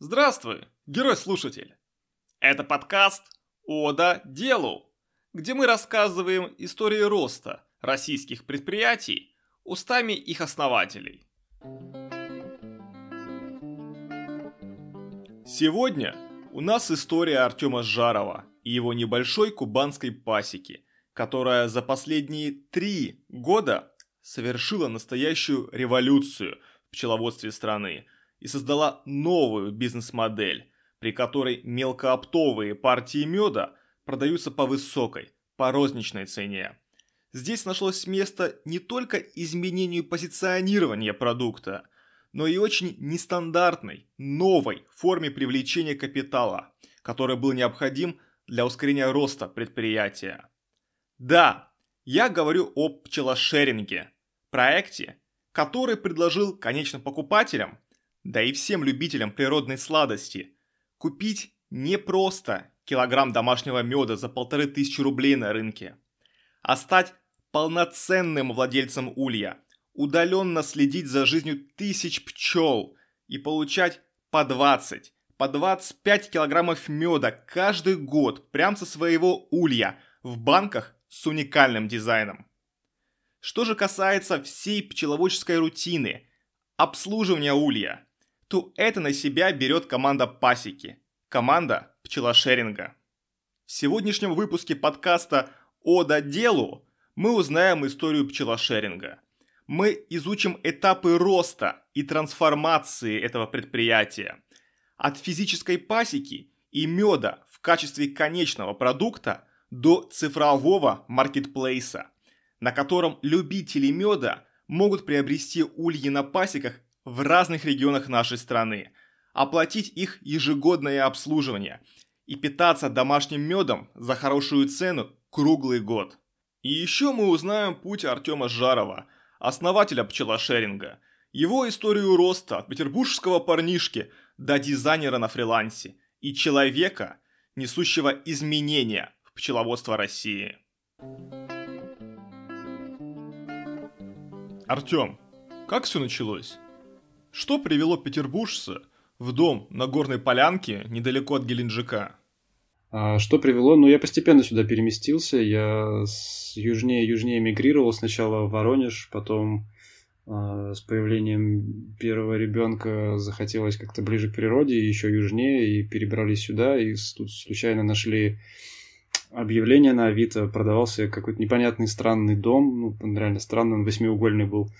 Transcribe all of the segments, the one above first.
Здравствуй, герой-слушатель! Это подкаст «Ода делу», где мы рассказываем истории роста российских предприятий устами их основателей. Сегодня у нас история Артема Жарова и его небольшой кубанской пасеки, которая за последние три года совершила настоящую революцию в пчеловодстве страны и создала новую бизнес-модель, при которой мелкооптовые партии меда продаются по высокой, по розничной цене. Здесь нашлось место не только изменению позиционирования продукта, но и очень нестандартной, новой форме привлечения капитала, который был необходим для ускорения роста предприятия. Да, я говорю о пчелошеринге, проекте, который предложил конечным покупателям, да и всем любителям природной сладости, купить не просто килограмм домашнего меда за полторы тысячи рублей на рынке, а стать полноценным владельцем улья, удаленно следить за жизнью тысяч пчел и получать по 20, по 25 килограммов меда каждый год прямо со своего улья в банках с уникальным дизайном. Что же касается всей пчеловодческой рутины, обслуживания улья, то это на себя берет команда пасеки, команда пчелошеринга. В сегодняшнем выпуске подкаста «Ода делу» мы узнаем историю пчелошеринга. Мы изучим этапы роста и трансформации этого предприятия. От физической пасеки и меда в качестве конечного продукта до цифрового маркетплейса – на котором любители меда могут приобрести ульи на пасеках в разных регионах нашей страны, оплатить их ежегодное обслуживание и питаться домашним медом за хорошую цену круглый год. И еще мы узнаем путь Артема Жарова, основателя пчелошеринга, его историю роста от петербургского парнишки до дизайнера на фрилансе и человека, несущего изменения в пчеловодство России. Артем, как все началось? Что привело петербуржца в дом на горной полянке недалеко от Геленджика? А что привело? Ну, я постепенно сюда переместился. Я с южнее южнее мигрировал. Сначала в Воронеж, потом э, с появлением первого ребенка захотелось как-то ближе к природе, еще южнее, и перебрались сюда, и тут случайно нашли объявление на Авито, продавался какой-то непонятный странный дом, ну, реально странный, он восьмиугольный был,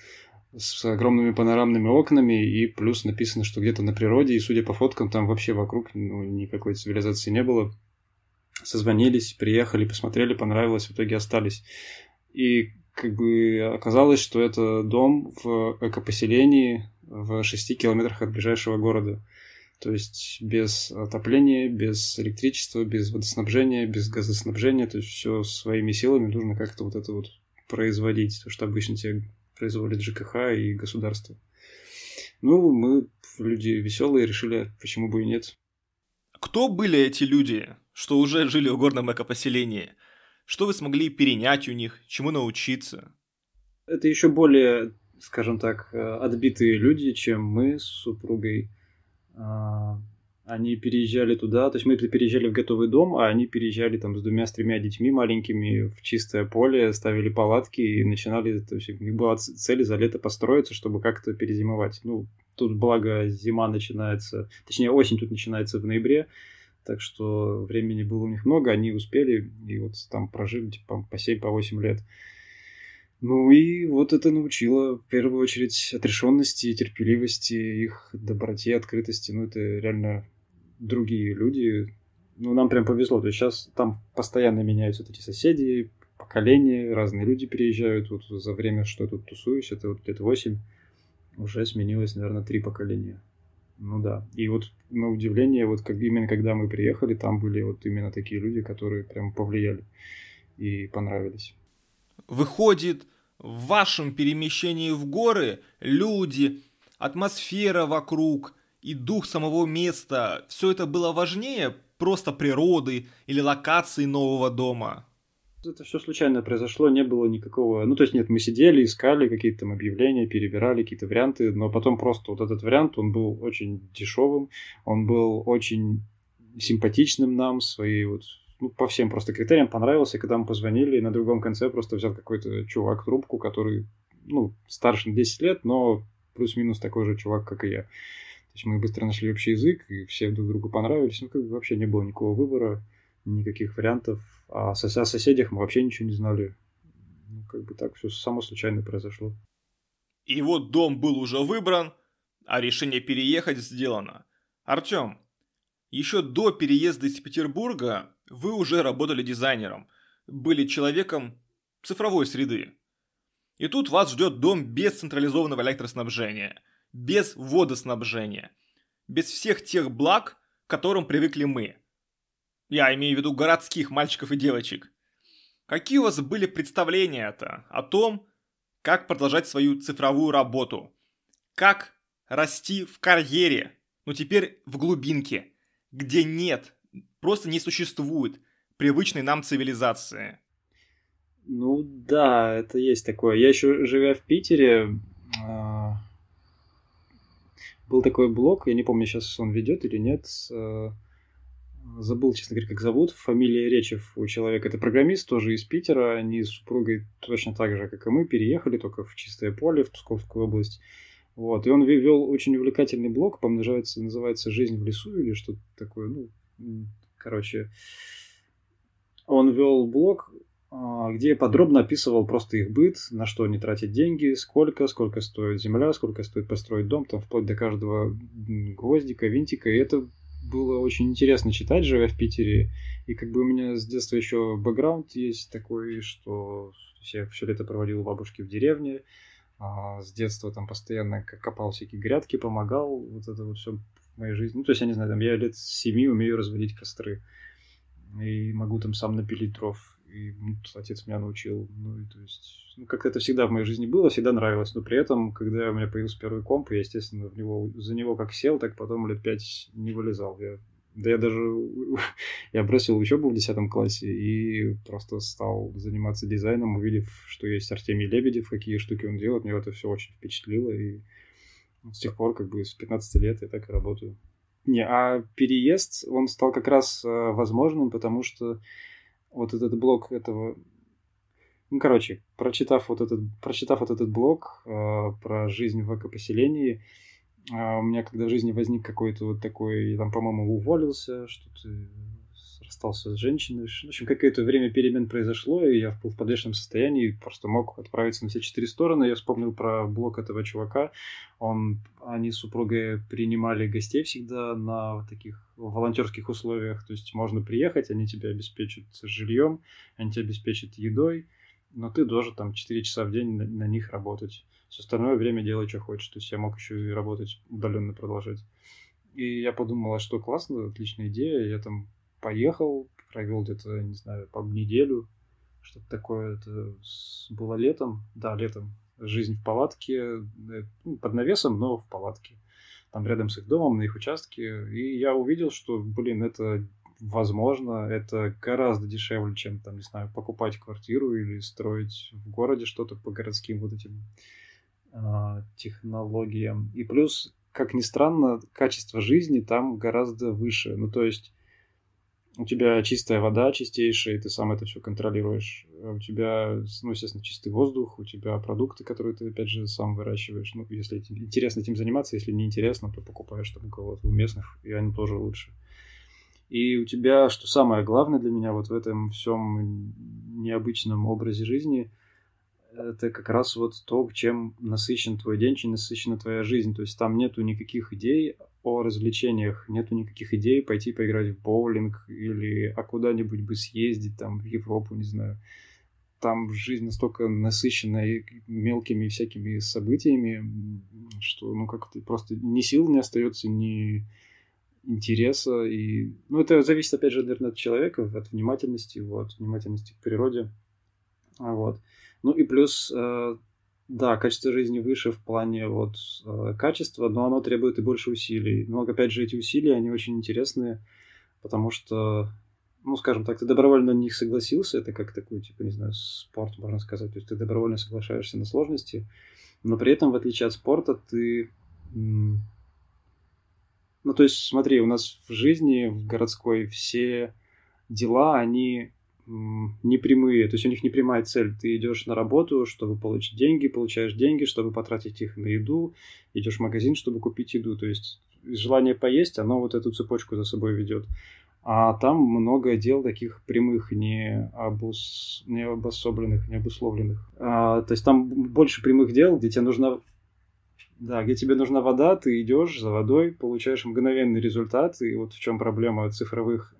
с огромными панорамными окнами, и плюс написано, что где-то на природе, и судя по фоткам, там вообще вокруг ну, никакой цивилизации не было. Созвонились, приехали, посмотрели, понравилось, в итоге остались. И как бы оказалось, что это дом в экопоселении в шести километрах от ближайшего города. То есть без отопления, без электричества, без водоснабжения, без газоснабжения, то есть все своими силами нужно как-то вот это вот производить, то, что обычно тебе производит ЖКХ и государство. Ну, мы люди веселые, решили, почему бы и нет. Кто были эти люди, что уже жили в горном экопоселении? Что вы смогли перенять у них, чему научиться? Это еще более, скажем так, э, отбитые люди, чем мы с супругой. Они переезжали туда, то есть мы переезжали в готовый дом, а они переезжали там с двумя, с тремя детьми маленькими в чистое поле, ставили палатки и начинали, то есть у них была цель за лето построиться, чтобы как-то перезимовать. Ну, тут благо зима начинается, точнее осень тут начинается в ноябре, так что времени было у них много, они успели и вот там прожили типа по 7-8 по лет. Ну и вот это научило, в первую очередь, отрешенности, терпеливости, их доброте, открытости. Ну, это реально другие люди. Ну, нам прям повезло. То есть сейчас там постоянно меняются вот эти соседи, поколения, разные люди переезжают. Вот за время, что я тут тусуюсь, это вот где-то 8, уже сменилось, наверное, три поколения. Ну да. И вот на удивление, вот как именно когда мы приехали, там были вот именно такие люди, которые прям повлияли и понравились. Выходит, в вашем перемещении в горы люди, атмосфера вокруг и дух самого места, все это было важнее просто природы или локации нового дома? Это все случайно произошло, не было никакого... Ну, то есть, нет, мы сидели, искали какие-то там объявления, перебирали какие-то варианты, но потом просто вот этот вариант, он был очень дешевым, он был очень симпатичным нам, своей вот ну, по всем просто критериям понравился, когда мы позвонили, и на другом конце просто взял какой-то чувак трубку, который, ну, старше на 10 лет, но плюс-минус такой же чувак, как и я. То есть мы быстро нашли общий язык, и все друг другу понравились. Ну, как бы вообще не было никакого выбора, никаких вариантов. А о соседях мы вообще ничего не знали. Ну, как бы так все само случайно произошло. И вот дом был уже выбран, а решение переехать сделано. Артем, еще до переезда из Петербурга вы уже работали дизайнером, были человеком цифровой среды. И тут вас ждет дом без централизованного электроснабжения, без водоснабжения, без всех тех благ, к которым привыкли мы. Я имею в виду городских мальчиков и девочек. Какие у вас были представления-то о том, как продолжать свою цифровую работу? Как расти в карьере, ну теперь в глубинке, где нет, просто не существует привычной нам цивилизации? Ну да, это есть такое. Я еще живя в Питере, а, был такой блог, я не помню, сейчас он ведет или нет. А, забыл, честно говоря, как зовут. Фамилия Речев у человека. Это программист, тоже из Питера. Они с супругой точно так же, как и мы, переехали только в чистое поле, в Псковскую область. Вот. И он вел очень увлекательный блог, по-моему, называется, называется «Жизнь в лесу» или что-то такое. Ну, короче, он вел блог, а, где подробно описывал просто их быт, на что они тратят деньги, сколько, сколько стоит земля, сколько стоит построить дом, там вплоть до каждого гвоздика, винтика. И это было очень интересно читать, живя в Питере. И как бы у меня с детства еще бэкграунд есть такой, что я все лето проводил у бабушки в деревне. А с детства там постоянно копал всякие грядки, помогал. Вот это вот все в моей жизни. Ну, то есть, я не знаю, там я лет семи умею разводить костры. И могу там сам напилить дров и ну, отец меня научил. Ну, и то есть, ну, как-то это всегда в моей жизни было, всегда нравилось. Но при этом, когда у меня появился первый комп, я, естественно, в него, за него как сел, так потом лет пять не вылезал. Я, да я даже, я бросил учебу в 10 классе и просто стал заниматься дизайном, увидев, что есть Артемий Лебедев, какие штуки он делает, меня это все очень впечатлило, и с тех пор, как бы, с 15 лет я так и работаю. Не, а переезд, он стал как раз э, возможным, потому что вот этот блок этого... Ну, короче, прочитав вот этот, прочитав вот этот блок э, про жизнь в экопоселении, э, у меня когда в жизни возник какой-то вот такой, я там, по-моему, уволился, что-то расстался с женщиной. В общем, какое-то время перемен произошло, и я был в подвешенном состоянии, просто мог отправиться на все четыре стороны. Я вспомнил про блог этого чувака. Он, они с супругой принимали гостей всегда на таких волонтерских условиях. То есть можно приехать, они тебя обеспечат жильем, они тебя обеспечат едой, но ты должен там 4 часа в день на, на них работать. Все остальное время делай, что хочешь. То есть я мог еще и работать удаленно продолжать. И я подумал, а что классно, отличная идея. Я там поехал, провел где-то, не знаю, по неделю, что-то такое. Это было летом, да, летом. Жизнь в палатке, э, ну, под навесом, но в палатке. Там рядом с их домом, на их участке. И я увидел, что, блин, это возможно, это гораздо дешевле, чем, там, не знаю, покупать квартиру или строить в городе что-то по городским вот этим э, технологиям. И плюс, как ни странно, качество жизни там гораздо выше. Ну, то есть у тебя чистая вода, чистейшая, и ты сам это все контролируешь. У тебя, ну, естественно, чистый воздух, у тебя продукты, которые ты, опять же, сам выращиваешь. Ну, если интересно этим заниматься, если не интересно, то покупаешь там у кого-то, у местных, и они тоже лучше. И у тебя, что самое главное для меня вот в этом всем необычном образе жизни, это как раз вот то, чем насыщен твой день, чем насыщена твоя жизнь. То есть там нету никаких идей о развлечениях, нету никаких идей пойти поиграть в боулинг или а куда-нибудь бы съездить, там, в Европу, не знаю. Там жизнь настолько насыщена мелкими всякими событиями, что, ну, как-то просто ни сил не остается, ни интереса. И... Ну, это зависит, опять же, наверное, от человека, от внимательности, вот, внимательности к природе. Вот. Ну и плюс э, да, качество жизни выше в плане вот э, качества, но оно требует и больше усилий. Но опять же эти усилия, они очень интересные, потому что ну, скажем так, ты добровольно на них согласился, это как такой, типа, не знаю, спорт, можно сказать, то есть ты добровольно соглашаешься на сложности, но при этом, в отличие от спорта, ты... Ну, то есть, смотри, у нас в жизни, в городской, все дела, они не прямые, то есть у них не прямая цель. Ты идешь на работу, чтобы получить деньги, получаешь деньги, чтобы потратить их на еду, идешь в магазин, чтобы купить еду. То есть желание поесть, оно вот эту цепочку за собой ведет. А там много дел таких прямых, не, обус... не обособленных, не обусловленных. А, то есть там больше прямых дел, где тебе нужна да, где тебе нужна вода, ты идешь за водой, получаешь мгновенный результат, и вот в чем проблема цифровых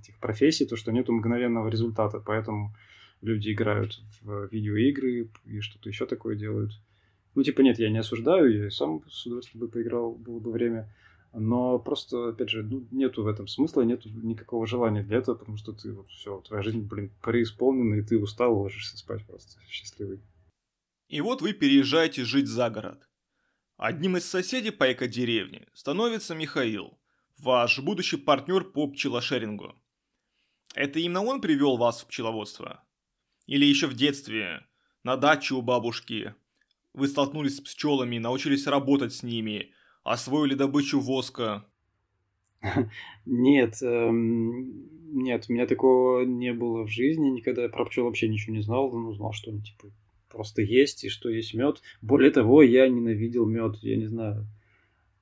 этих профессий, то что нету мгновенного результата, поэтому люди играют в видеоигры и что-то еще такое делают. Ну, типа, нет, я не осуждаю, я сам с удовольствием бы поиграл, было бы время. Но просто, опять же, ну, нету в этом смысла, нету никакого желания для этого, потому что ты вот все, твоя жизнь, блин, преисполнена, и ты устал, ложишься спать просто счастливый. И вот вы переезжаете жить за город. Одним из соседей по эко-деревне становится Михаил, ваш будущий партнер по пчелошерингу. Это именно он привел вас в пчеловодство? Или еще в детстве, на даче у бабушки, вы столкнулись с пчелами, научились работать с ними, освоили добычу воска? Нет, эм, нет, у меня такого не было в жизни, никогда я про пчел вообще ничего не знал, ну, знал, что они, типа, просто есть и что есть мед. Более того, я ненавидел мед, я не знаю.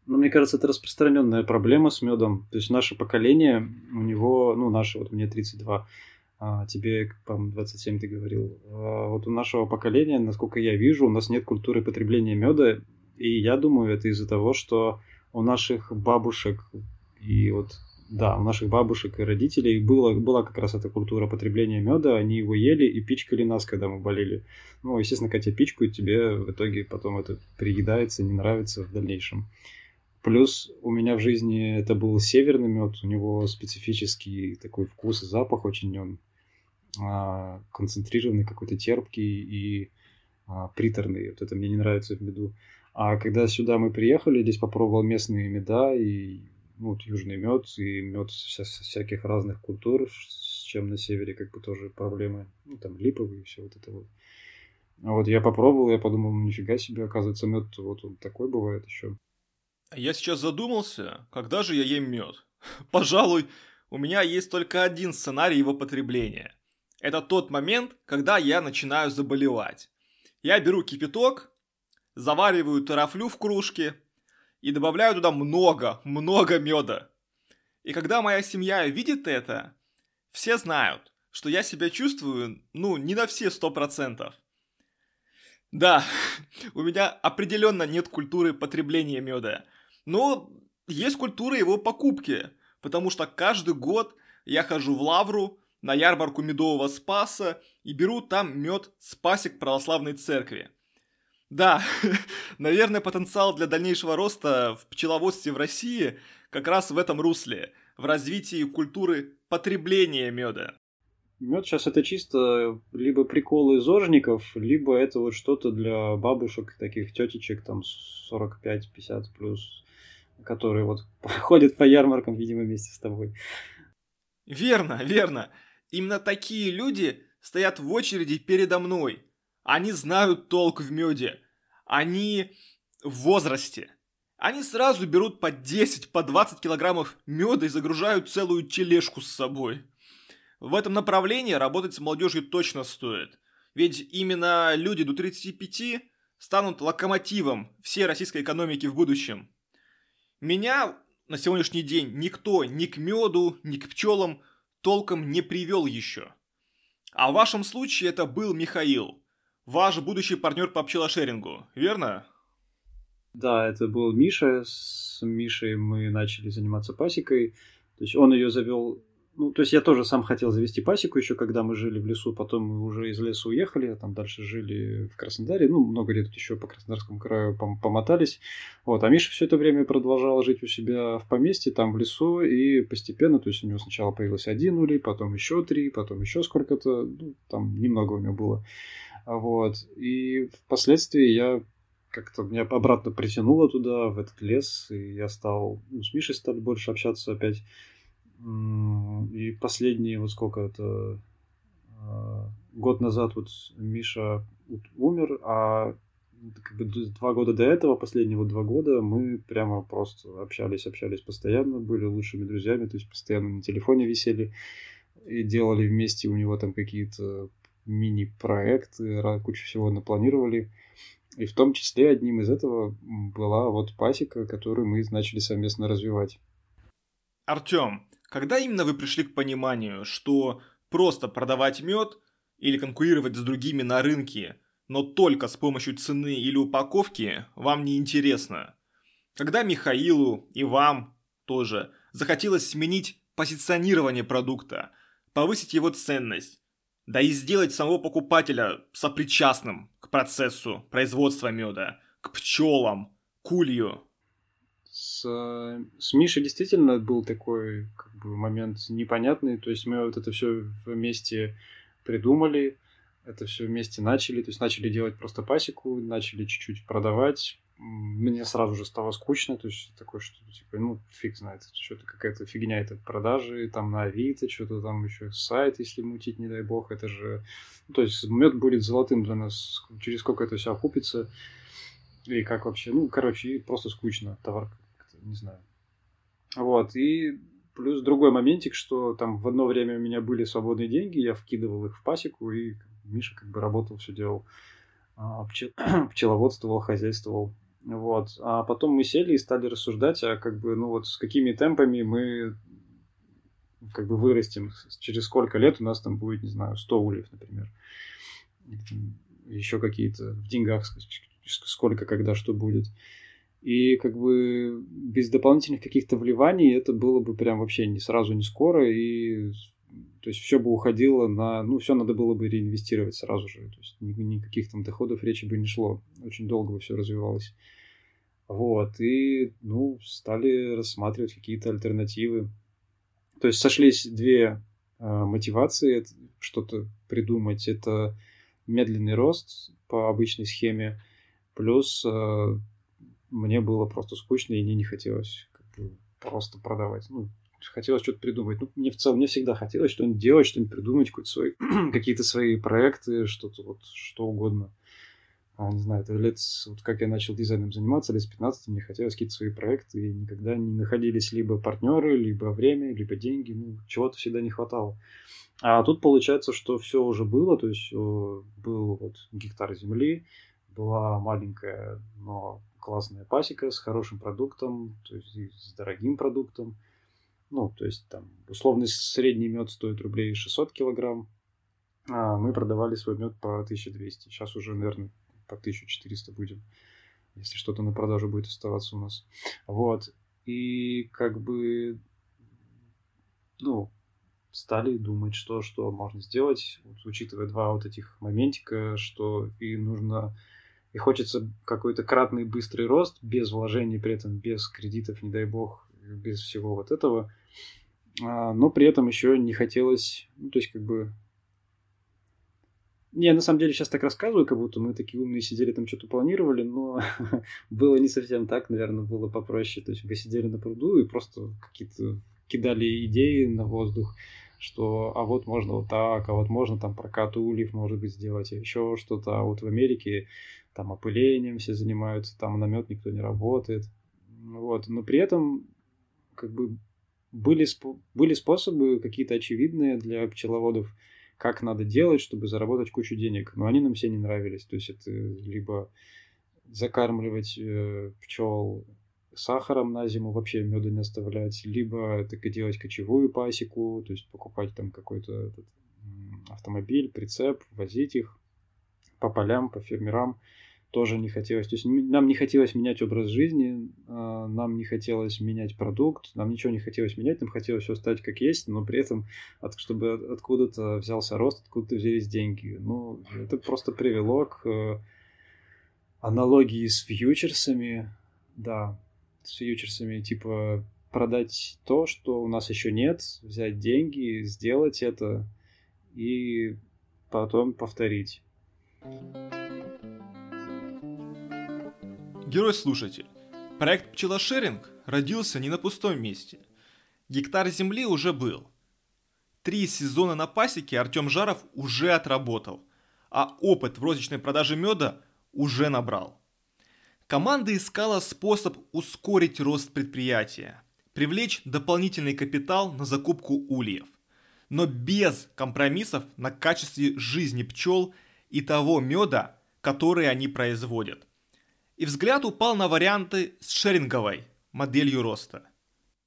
Но мне кажется, это распространенная проблема с медом. То есть наше поколение, у него, ну, наше, вот мне 32, а тебе, по-моему, 27 ты говорил. А вот у нашего поколения, насколько я вижу, у нас нет культуры потребления меда. И я думаю, это из-за того, что у наших бабушек и вот да, у наших бабушек и родителей было, была как раз эта культура потребления меда, они его ели и пичкали нас, когда мы болели. Ну, естественно, когда тебя пичкают, тебе в итоге потом это приедается, не нравится в дальнейшем. Плюс у меня в жизни это был северный мед, у него специфический такой вкус и запах очень он а, концентрированный, какой-то терпкий и а, приторный. Вот это мне не нравится в меду. А когда сюда мы приехали, здесь попробовал местные меда, и ну, вот южный мед и мед вся, всяких разных культур, с чем на севере как бы тоже проблемы. Ну, там липовый и все вот это вот. А вот я попробовал, я подумал, ну нифига себе, оказывается, мед вот он такой бывает еще. Я сейчас задумался, когда же я ем мед? Пожалуй, у меня есть только один сценарий его потребления. Это тот момент, когда я начинаю заболевать. Я беру кипяток, завариваю тарафлю в кружке, и добавляю туда много, много меда. И когда моя семья видит это, все знают, что я себя чувствую, ну, не на все сто процентов. Да, у меня определенно нет культуры потребления меда, но есть культура его покупки, потому что каждый год я хожу в Лавру на ярмарку медового спаса и беру там мед с пасек православной церкви. Да, наверное, потенциал для дальнейшего роста в пчеловодстве в России как раз в этом русле, в развитии культуры потребления меда. Мед сейчас это чисто либо приколы зожников, либо это вот что-то для бабушек, таких тетечек, там 45-50 плюс, которые вот ходят по ярмаркам, видимо, вместе с тобой. Верно, верно. Именно такие люди стоят в очереди передо мной – они знают толк в меде. Они в возрасте. Они сразу берут по 10, по 20 килограммов меда и загружают целую тележку с собой. В этом направлении работать с молодежью точно стоит. Ведь именно люди до 35 станут локомотивом всей российской экономики в будущем. Меня на сегодняшний день никто ни к меду, ни к пчелам толком не привел еще. А в вашем случае это был Михаил – ваш будущий партнер по пчелошерингу, верно? Да, это был Миша. С Мишей мы начали заниматься пасекой. То есть он ее завел ну, то есть я тоже сам хотел завести пасеку еще, когда мы жили в лесу, потом мы уже из леса уехали, а там дальше жили в Краснодаре, ну, много лет еще по Краснодарскому краю пом- помотались. Вот, а Миша все это время продолжал жить у себя в поместье, там в лесу, и постепенно, то есть у него сначала появился один улей, потом еще три, потом еще сколько-то, ну, там немного у него было. Вот. И впоследствии я как-то меня обратно притянуло туда, в этот лес, и я стал, ну, с Мишей стали больше общаться опять. И последние, вот сколько это, а, год назад вот Миша умер, а как бы два года до этого, последние вот два года, мы прямо просто общались, общались постоянно, были лучшими друзьями, то есть постоянно на телефоне висели и делали вместе у него там какие-то мини-проекты, кучу всего напланировали. И в том числе одним из этого была вот пасека, которую мы начали совместно развивать. Артем, когда именно вы пришли к пониманию, что просто продавать мед или конкурировать с другими на рынке, но только с помощью цены или упаковки, вам не интересно? Когда Михаилу и вам тоже захотелось сменить позиционирование продукта, повысить его ценность, да и сделать самого покупателя сопричастным к процессу производства меда, к пчелам, к улью. С, с Мишей действительно был такой как бы, момент непонятный. То есть мы вот это все вместе придумали, это все вместе начали. То есть начали делать просто пасеку, начали чуть-чуть продавать, мне сразу же стало скучно, то есть такое, что типа, ну, фиг знает, что-то какая-то фигня это продажи, там на Авито, что-то там еще сайт, если мутить, не дай бог, это же, ну, то есть мед будет золотым для нас, через сколько это все окупится, и как вообще, ну, короче, просто скучно, товар, не знаю. Вот, и плюс другой моментик, что там в одно время у меня были свободные деньги, я вкидывал их в пасеку, и Миша как бы работал, все делал, а, пчеловодствовал, хозяйствовал. Вот. А потом мы сели и стали рассуждать, а как бы, ну вот с какими темпами мы как бы вырастем, через сколько лет у нас там будет, не знаю, 100 ульев, например. Еще какие-то в деньгах, сколько, когда, что будет. И как бы без дополнительных каких-то вливаний это было бы прям вообще не сразу, не скоро, и то есть все бы уходило на... Ну, все надо было бы реинвестировать сразу же. То есть никаких там доходов речи бы не шло. Очень долго бы все развивалось. Вот. И, ну, стали рассматривать какие-то альтернативы. То есть сошлись две э, мотивации что-то придумать. Это медленный рост по обычной схеме. Плюс э, мне было просто скучно, и мне не хотелось как бы, просто продавать. Ну, хотелось что-то придумать. Ну, мне в целом, мне всегда хотелось что-нибудь делать, что-нибудь придумать, свой, какие-то свои проекты, что-то вот, что угодно. А, не знаю, это лет, вот как я начал дизайном заниматься, лет с 15 мне хотелось какие-то свои проекты, и никогда не находились либо партнеры, либо время, либо деньги, ну, чего-то всегда не хватало. А тут получается, что все уже было, то есть был вот гектар земли, была маленькая, но классная пасека с хорошим продуктом, то есть с дорогим продуктом, ну, то есть там условный средний мед стоит рублей 600 килограмм, а мы продавали свой мед по 1200. Сейчас уже, наверное, по 1400 будем, если что-то на продажу будет оставаться у нас. Вот. И как бы, ну, стали думать, что, что можно сделать, вот, учитывая два вот этих моментика, что и нужно, и хочется какой-то кратный быстрый рост без вложений, при этом без кредитов, не дай бог, без всего вот этого – а, но при этом еще не хотелось, ну, то есть как бы... Не, на самом деле сейчас так рассказываю, как будто мы такие умные сидели там что-то планировали, но было не совсем так, наверное, было попроще. То есть мы сидели на пруду и просто какие-то кидали идеи на воздух, что а вот можно вот так, а вот можно там прокат ульев, может быть, сделать, а еще что-то. А вот в Америке там опылением все занимаются, там намет никто не работает. Вот. Но при этом как бы были, были способы какие-то очевидные для пчеловодов, как надо делать, чтобы заработать кучу денег, но они нам все не нравились. То есть это либо закармливать э, пчел сахаром на зиму, вообще меда не оставлять, либо так и делать кочевую пасеку, то есть покупать там какой-то автомобиль, прицеп, возить их по полям, по фермерам тоже не хотелось. То есть нам не хотелось менять образ жизни, а, нам не хотелось менять продукт, нам ничего не хотелось менять, нам хотелось все оставить как есть, но при этом, от, чтобы откуда-то взялся рост, откуда-то взялись деньги. Ну, это просто привело к э, аналогии с фьючерсами, да, с фьючерсами, типа продать то, что у нас еще нет, взять деньги, сделать это и потом повторить. Герой-слушатель, проект «Пчелошеринг» родился не на пустом месте. Гектар земли уже был. Три сезона на пасеке Артем Жаров уже отработал, а опыт в розничной продаже меда уже набрал. Команда искала способ ускорить рост предприятия, привлечь дополнительный капитал на закупку ульев, но без компромиссов на качестве жизни пчел и того меда, который они производят. И взгляд упал на варианты с шеринговой моделью роста.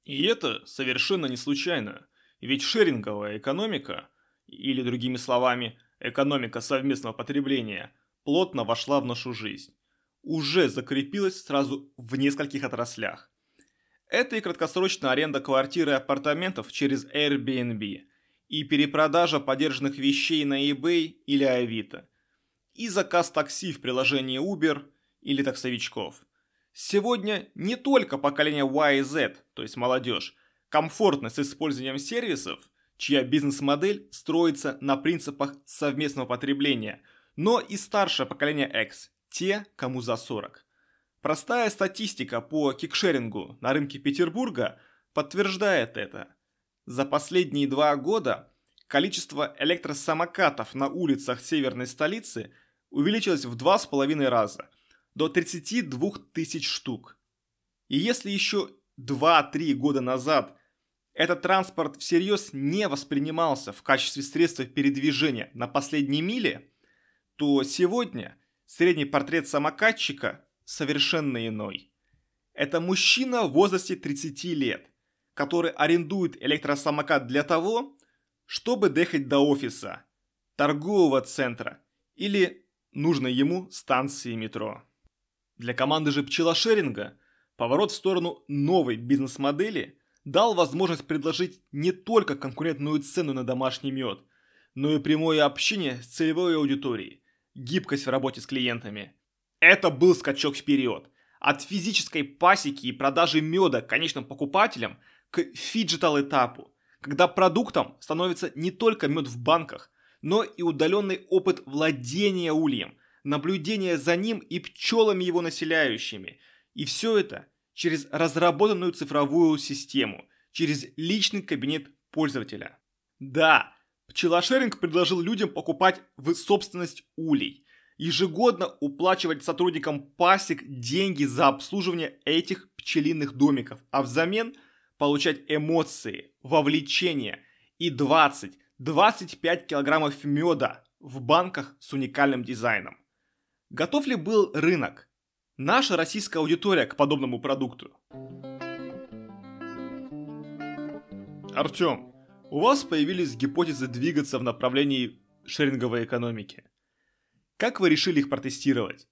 И это совершенно не случайно, ведь шеринговая экономика, или другими словами, экономика совместного потребления, плотно вошла в нашу жизнь. Уже закрепилась сразу в нескольких отраслях. Это и краткосрочная аренда квартиры и апартаментов через Airbnb, и перепродажа подержанных вещей на eBay или Авито, и заказ такси в приложении Uber или таксовичков. Сегодня не только поколение Y и Z, то есть молодежь, комфортно с использованием сервисов, чья бизнес-модель строится на принципах совместного потребления, но и старшее поколение X, те, кому за 40. Простая статистика по кикшерингу на рынке Петербурга подтверждает это. За последние два года количество электросамокатов на улицах северной столицы увеличилось в два с половиной раза – до 32 тысяч штук. И если еще 2-3 года назад этот транспорт всерьез не воспринимался в качестве средства передвижения на последней миле, то сегодня средний портрет самокатчика совершенно иной. Это мужчина в возрасте 30 лет, который арендует электросамокат для того, чтобы доехать до офиса, торгового центра или нужной ему станции метро. Для команды же пчелошеринга поворот в сторону новой бизнес-модели дал возможность предложить не только конкурентную цену на домашний мед, но и прямое общение с целевой аудиторией, гибкость в работе с клиентами. Это был скачок вперед. От физической пасеки и продажи меда конечным покупателям к фиджитал этапу, когда продуктом становится не только мед в банках, но и удаленный опыт владения ульем – наблюдение за ним и пчелами его населяющими. И все это через разработанную цифровую систему, через личный кабинет пользователя. Да, пчелошеринг предложил людям покупать в собственность улей, ежегодно уплачивать сотрудникам пасек деньги за обслуживание этих пчелиных домиков, а взамен получать эмоции, вовлечение и 20-25 килограммов меда в банках с уникальным дизайном. Готов ли был рынок? Наша российская аудитория к подобному продукту? Артем, у вас появились гипотезы двигаться в направлении шеринговой экономики. Как вы решили их протестировать?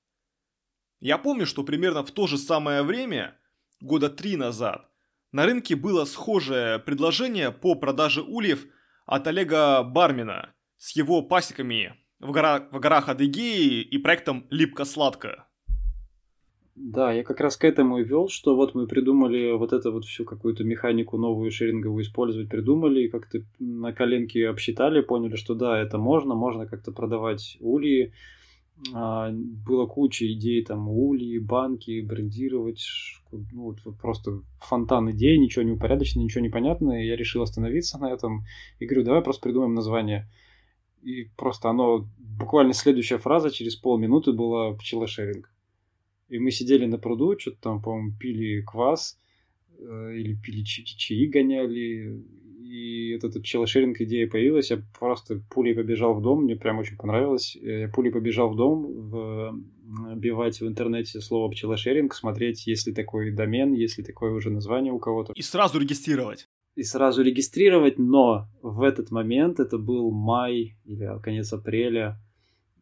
Я помню, что примерно в то же самое время, года три назад, на рынке было схожее предложение по продаже ульев от Олега Бармина с его пасеками в горах, в горах Адыгеи и проектом «Липко-сладко». Да, я как раз к этому и вел, что вот мы придумали вот это вот всю какую-то механику новую шеринговую использовать, придумали, и как-то на коленке обсчитали, поняли, что да, это можно, можно как-то продавать ульи. А, было куча идей, там, ульи, банки, брендировать, ну, вот просто фонтан идей, ничего не упорядочено, ничего не и я решил остановиться на этом, и говорю, давай просто придумаем название и просто оно, буквально следующая фраза через полминуты была пчелошеринг. И мы сидели на пруду, что-то там, по-моему, пили квас, э, или пили чаи гоняли, и вот эта пчелошеринг идея появилась, я просто пулей побежал в дом, мне прям очень понравилось. Я пулей побежал в дом, в, вбивать в интернете слово пчелошеринг, смотреть, есть ли такой домен, есть ли такое уже название у кого-то. И сразу регистрировать и сразу регистрировать, но в этот момент, это был май или конец апреля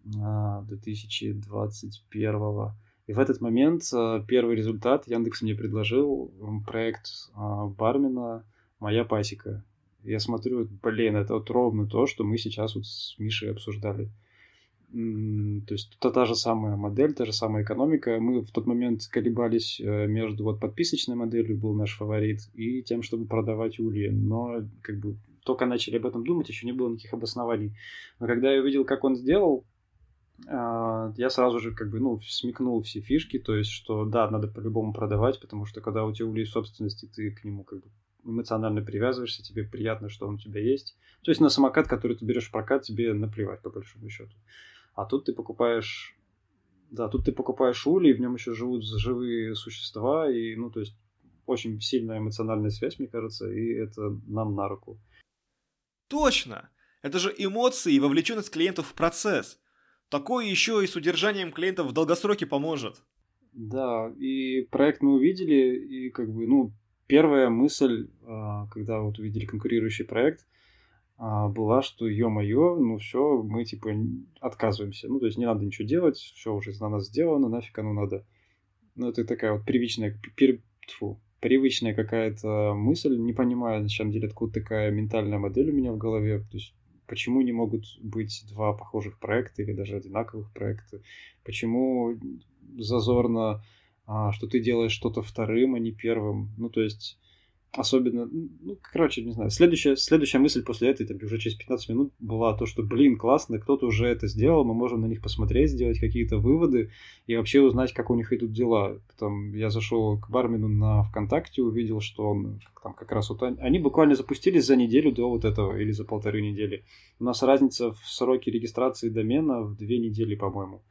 2021 а, и в этот момент а, первый результат Яндекс мне предложил проект а, Бармина «Моя пасека». Я смотрю, блин, это вот ровно то, что мы сейчас вот с Мишей обсуждали. То есть это та же самая модель, та же самая экономика. Мы в тот момент колебались э, между вот подписочной моделью, был наш фаворит, и тем, чтобы продавать ульи. Но как бы только начали об этом думать, еще не было никаких обоснований. Но когда я увидел, как он сделал, а, я сразу же как бы, ну, смекнул все фишки, то есть, что да, надо по-любому продавать, потому что когда у тебя улей в собственности, ты к нему как бы эмоционально привязываешься, тебе приятно, что он у тебя есть. То есть на самокат, который ты берешь в прокат, тебе наплевать, по большому счету. А тут ты покупаешь... Да, тут ты покупаешь улей, в нем еще живут живые существа, и, ну, то есть, очень сильная эмоциональная связь, мне кажется, и это нам на руку. Точно! Это же эмоции и вовлеченность клиентов в процесс. Такое еще и с удержанием клиентов в долгосроке поможет. Да, и проект мы увидели, и как бы, ну, первая мысль, а, когда вот увидели конкурирующий проект, была, что ё-моё, ну все, мы типа отказываемся. Ну, то есть не надо ничего делать, все уже на нас сделано, нафиг оно надо. Ну, это такая вот привычная, пер, тьфу, привычная какая-то мысль, не понимаю, на самом деле, откуда такая ментальная модель у меня в голове. То есть почему не могут быть два похожих проекта или даже одинаковых проекта? Почему зазорно а, что ты делаешь что-то вторым, а не первым. Ну, то есть, особенно, ну, короче, не знаю. Следующая, следующая мысль после этой, там, уже через 15 минут была то, что, блин, классно, кто-то уже это сделал, мы можем на них посмотреть, сделать какие-то выводы и вообще узнать, как у них идут дела. Потом я зашел к бармену на ВКонтакте, увидел, что он там как раз вот они буквально запустились за неделю до вот этого или за полторы недели. У нас разница в сроке регистрации домена в две недели, по-моему.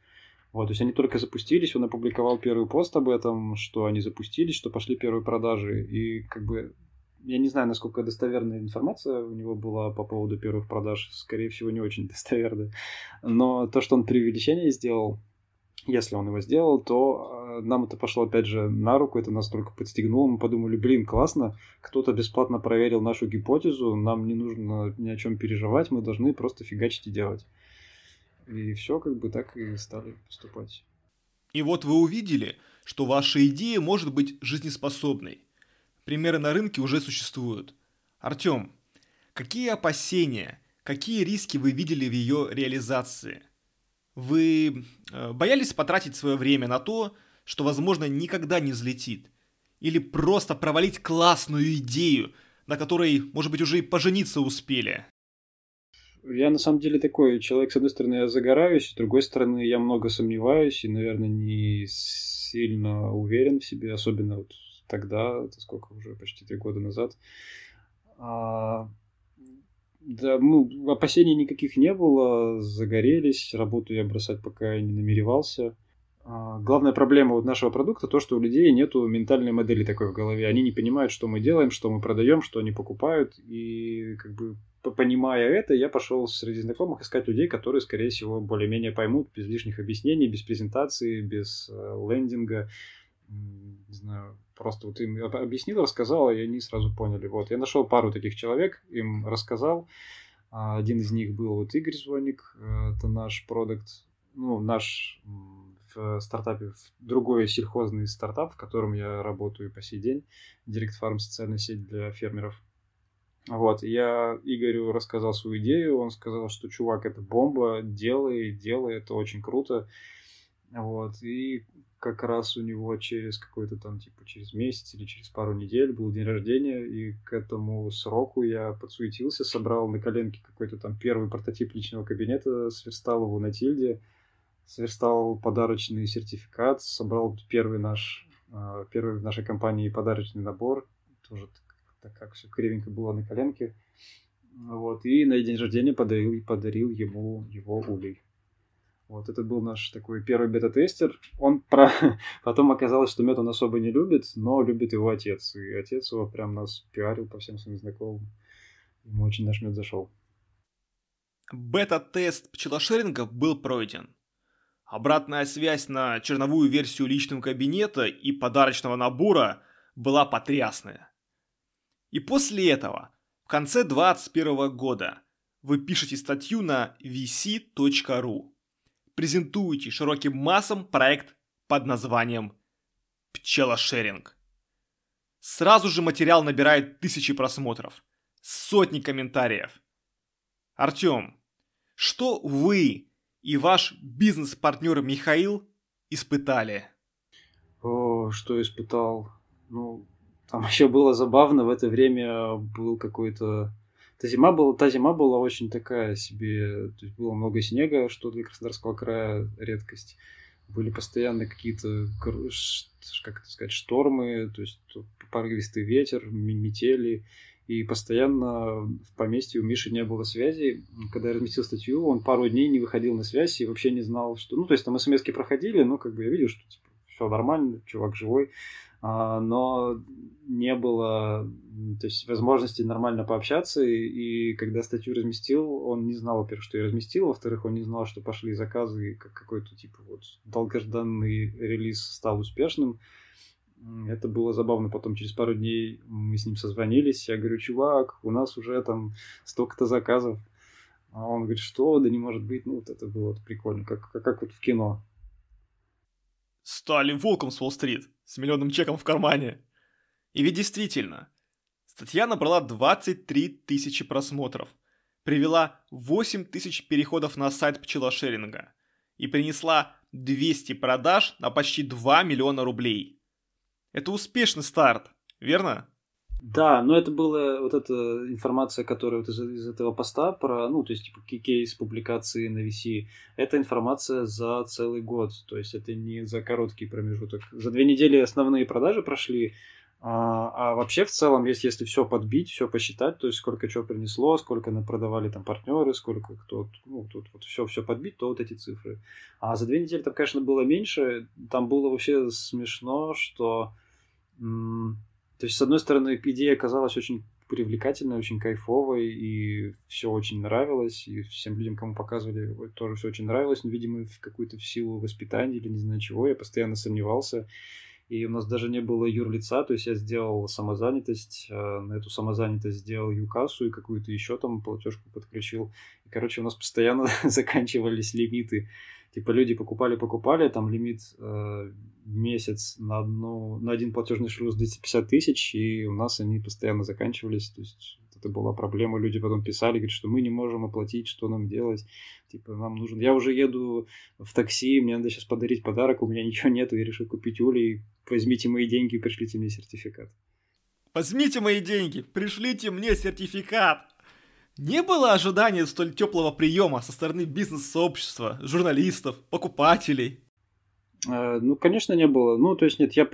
Вот, то есть они только запустились, он опубликовал первый пост об этом, что они запустились, что пошли первые продажи, и как бы я не знаю, насколько достоверная информация у него была по поводу первых продаж, скорее всего, не очень достоверная. Но то, что он преувеличение сделал, если он его сделал, то э, нам это пошло опять же на руку, это нас только подстегнуло, мы подумали, блин, классно, кто-то бесплатно проверил нашу гипотезу, нам не нужно ни о чем переживать, мы должны просто фигачить и делать. И все как бы так и стали поступать. И вот вы увидели, что ваша идея может быть жизнеспособной. Примеры на рынке уже существуют. Артем, какие опасения, какие риски вы видели в ее реализации? Вы э, боялись потратить свое время на то, что, возможно, никогда не взлетит? Или просто провалить классную идею, на которой, может быть, уже и пожениться успели? Я на самом деле такой человек, с одной стороны, я загораюсь, с другой стороны, я много сомневаюсь и, наверное, не сильно уверен в себе, особенно вот тогда, это сколько уже, почти три года назад. А, да, ну, опасений никаких не было, загорелись, работу я бросать пока не намеревался. А, главная проблема вот нашего продукта то, что у людей нету ментальной модели такой в голове. Они не понимают, что мы делаем, что мы продаем, что они покупают, и как бы понимая это, я пошел среди знакомых искать людей, которые, скорее всего, более-менее поймут без лишних объяснений, без презентации, без э, лендинга. Не знаю, просто вот им объяснил, рассказал, и они сразу поняли. Вот, я нашел пару таких человек, им рассказал. А, один из них был вот Игорь Звоник, э, это наш продукт, ну, наш в стартапе, в другой сельхозный стартап, в котором я работаю по сей день, Direct Farm, социальная сеть для фермеров. Вот, я Игорю рассказал свою идею, он сказал, что чувак, это бомба, делай, делай, это очень круто. Вот, и как раз у него через какой-то там, типа, через месяц или через пару недель был день рождения, и к этому сроку я подсуетился, собрал на коленке какой-то там первый прототип личного кабинета, сверстал его на тильде, сверстал подарочный сертификат, собрал первый наш, а, первый в нашей компании подарочный набор, тоже так как все кривенько было на коленке. Вот, и на день рождения подарил, подарил ему его улей. Вот это был наш такой первый бета-тестер. Он про... потом оказалось, что мед он особо не любит, но любит его отец. И отец его прям нас пиарил по всем своим знакомым. Ему очень наш мед зашел. Бета-тест пчелошеринга был пройден. Обратная связь на черновую версию личного кабинета и подарочного набора была потрясная. И после этого, в конце 2021 года, вы пишете статью на vc.ru, презентуете широким массам проект под названием «Пчелошеринг». Сразу же материал набирает тысячи просмотров, сотни комментариев. Артем, что вы и ваш бизнес-партнер Михаил испытали? О, что испытал? Ну, там еще было забавно, в это время был какой-то... Та зима, была, та зима была очень такая себе, то есть было много снега, что для Краснодарского края редкость. были постоянно какие-то, как это сказать, штормы, то есть порывистый ветер, метели, и постоянно в поместье у Миши не было связи. Когда я разместил статью, он пару дней не выходил на связь и вообще не знал, что... Ну, то есть там смс проходили, но как бы я видел, что типа, все нормально, чувак живой, но не было то есть, возможности нормально пообщаться, и, и когда статью разместил, он не знал, во-первых, что я разместил, во-вторых, он не знал, что пошли заказы, и как какой-то, типа, вот, долгожданный релиз стал успешным. Это было забавно. Потом через пару дней мы с ним созвонились. Я говорю, чувак, у нас уже там столько-то заказов. А он говорит, что? Да не может быть. Ну, вот это было прикольно, как, как, как вот в кино. Стали волком с Уолл-стрит, с миллионным чеком в кармане. И ведь действительно, статья набрала 23 тысячи просмотров, привела 8 тысяч переходов на сайт пчелошеринга и принесла 200 продаж на почти 2 миллиона рублей. Это успешный старт, верно? Да, но это была вот эта информация, которая вот из, из этого поста про, ну, то есть, типа, кейс публикации на VC, это информация за целый год, то есть это не за короткий промежуток. За две недели основные продажи прошли, а, а вообще в целом, если, если все подбить, все посчитать, то есть сколько чего принесло, сколько продавали там партнеры, сколько кто, ну, тут вот все, все подбить, то вот эти цифры. А за две недели там, конечно, было меньше, там было вообще смешно, что то есть, с одной стороны, идея казалась очень привлекательной, очень кайфовой, и все очень нравилось, и всем людям, кому показывали, тоже все очень нравилось, но, видимо, в какую-то силу воспитания или не знаю чего, я постоянно сомневался, и у нас даже не было юрлица, то есть я сделал самозанятость, э, на эту самозанятость сделал юкасу и какую-то еще там платежку подключил. И, короче, у нас постоянно заканчивались лимиты типа люди покупали, покупали, там лимит э, месяц на одну, на один платежный шлюз 250 тысяч, и у нас они постоянно заканчивались, то есть это была проблема, люди потом писали, говорят, что мы не можем оплатить, что нам делать, типа нам нужен, я уже еду в такси, мне надо сейчас подарить подарок, у меня ничего нету, я решил купить улей, возьмите мои деньги и пришлите мне сертификат. Возьмите мои деньги, пришлите мне сертификат. Не было ожидания столь теплого приема со стороны бизнес-сообщества, журналистов, покупателей. Э, ну, конечно, не было. Ну, то есть, нет, я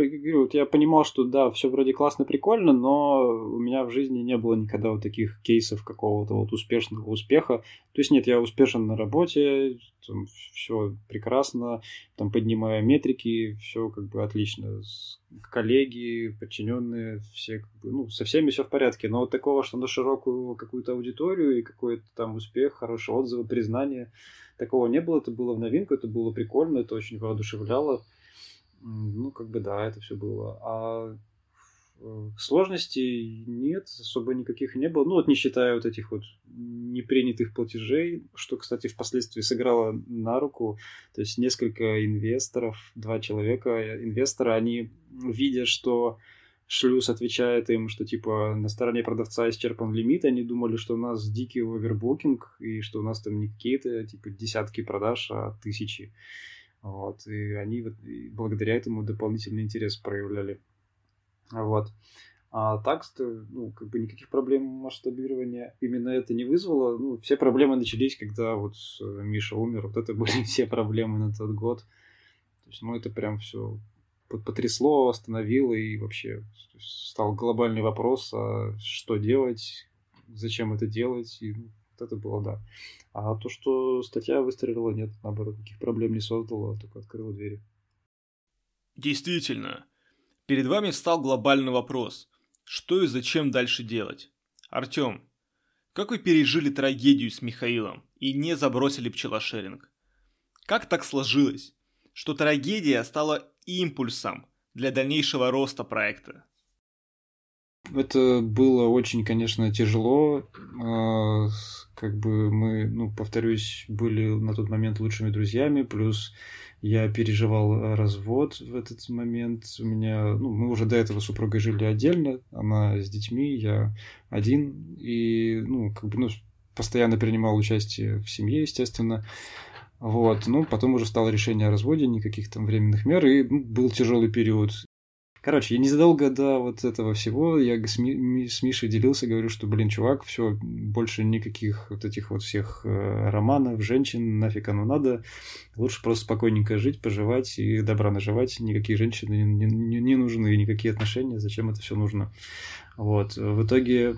я понимал, что да, все вроде классно, прикольно, но у меня в жизни не было никогда вот таких кейсов какого-то вот успешного успеха. То есть, нет, я успешен на работе, там, все прекрасно, там, поднимая метрики, все как бы отлично. Коллеги, подчиненные, все как бы, ну, со всеми все в порядке. Но вот такого, что на широкую какую-то аудиторию и какой-то там успех, хорошие отзывы, признание – Такого не было, это было в новинку, это было прикольно, это очень воодушевляло. Ну, как бы да, это все было. А э, сложностей нет, особо никаких не было. Ну, вот не считая вот этих вот непринятых платежей, что, кстати, впоследствии сыграло на руку. То есть несколько инвесторов, два человека, инвестора, они, видя, что шлюз отвечает им, что типа на стороне продавца исчерпан лимит, они думали, что у нас дикий овербукинг, и что у нас там не какие-то типа десятки продаж, а тысячи. Вот, и они вот, и благодаря этому дополнительный интерес проявляли. Вот. А так, ну, как бы никаких проблем масштабирования именно это не вызвало. Ну, все проблемы начались, когда вот Миша умер. Вот это были все проблемы на тот год. То есть, ну, это прям все потрясло, остановило и вообще стал глобальный вопрос, а что делать, зачем это делать, и ну, вот это было да. А то, что статья выстрелила, нет, наоборот, никаких проблем не создала, только открыла двери. Действительно, перед вами встал глобальный вопрос, что и зачем дальше делать. Артем, как вы пережили трагедию с Михаилом и не забросили пчелошеринг? Как так сложилось, что трагедия стала импульсом для дальнейшего роста проекта? Это было очень, конечно, тяжело. А, как бы мы, ну, повторюсь, были на тот момент лучшими друзьями, плюс я переживал развод в этот момент. У меня, ну, мы уже до этого с супругой жили отдельно, она с детьми, я один, и, ну, как бы, ну, постоянно принимал участие в семье, естественно. Вот, ну, потом уже стало решение о разводе, никаких там временных мер, и ну, был тяжелый период. Короче, незадолго до вот этого всего я с, Ми, с Мишей делился, говорю, что, блин, чувак, все, больше никаких вот этих вот всех э, романов, женщин, нафиг оно надо. Лучше просто спокойненько жить, поживать и добра наживать. Никакие женщины не, не, не нужны, никакие отношения, зачем это все нужно. Вот. В итоге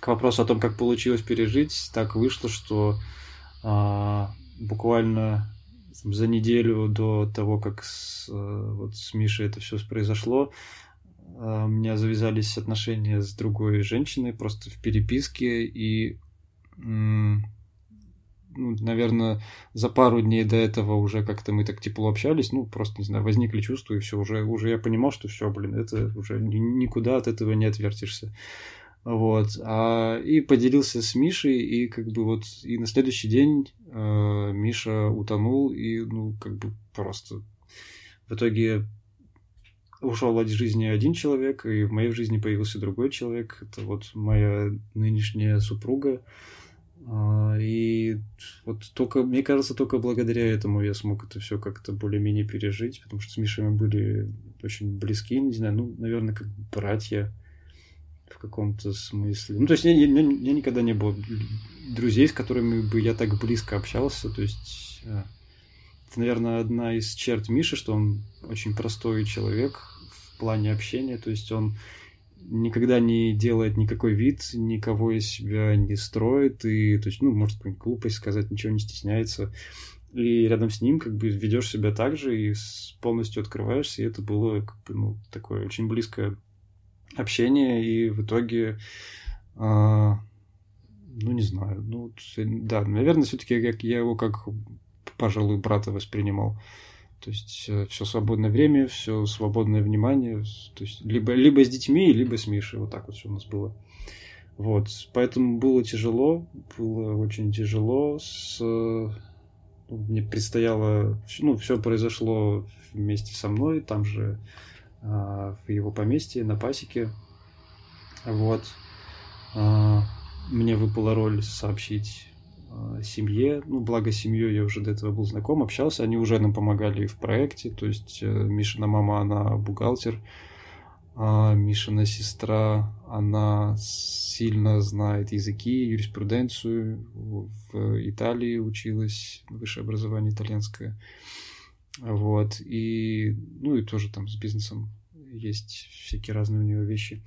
к вопросу о том, как получилось пережить, так вышло, что а, буквально за неделю до того, как с, э, вот с Мишей это все произошло, э, у меня завязались отношения с другой женщиной просто в переписке, и, ну, наверное, за пару дней до этого уже как-то мы так тепло общались, ну, просто, не знаю, возникли чувства, и все, уже, уже я понимал, что все, блин, это уже никуда от этого не отвертишься. Вот. А, и поделился с Мишей, и как бы вот и на следующий день э, Миша утонул, и ну как бы просто в итоге ушел от жизни один человек, и в моей жизни появился другой человек. Это вот моя нынешняя супруга. А, и вот только, мне кажется, только благодаря этому я смог это все как-то более-менее пережить, потому что с Мишей мы были очень близки, не знаю, ну, наверное, как братья в каком-то смысле. Ну, то есть, я, я, я никогда не было друзей, с которыми бы я так близко общался. То есть, э, это, наверное, одна из черт Миши, что он очень простой человек в плане общения. То есть, он никогда не делает никакой вид, никого из себя не строит, и, то есть, ну, может какую-нибудь глупость сказать, ничего не стесняется. И рядом с ним как бы ведешь себя так же и полностью открываешься, и это было как бы, ну, такое очень близкое общение, и в итоге, а, ну, не знаю, ну, да, наверное, все-таки я его как, пожалуй, брата воспринимал. То есть э, все свободное время, все свободное внимание, то есть либо, либо с детьми, либо с Мишей, вот так вот все у нас было. Вот, поэтому было тяжело, было очень тяжело. С, ну, мне предстояло, ну, все произошло вместе со мной, там же в его поместье на пасеке. Вот. А, мне выпала роль сообщить а, семье. Ну, благо семьей я уже до этого был знаком, общался. Они уже нам помогали в проекте. То есть э, Мишина мама, она бухгалтер. А Мишина сестра, она сильно знает языки, юриспруденцию. В Италии училась, высшее образование итальянское. Вот. И, ну, и тоже там с бизнесом есть всякие разные у него вещи.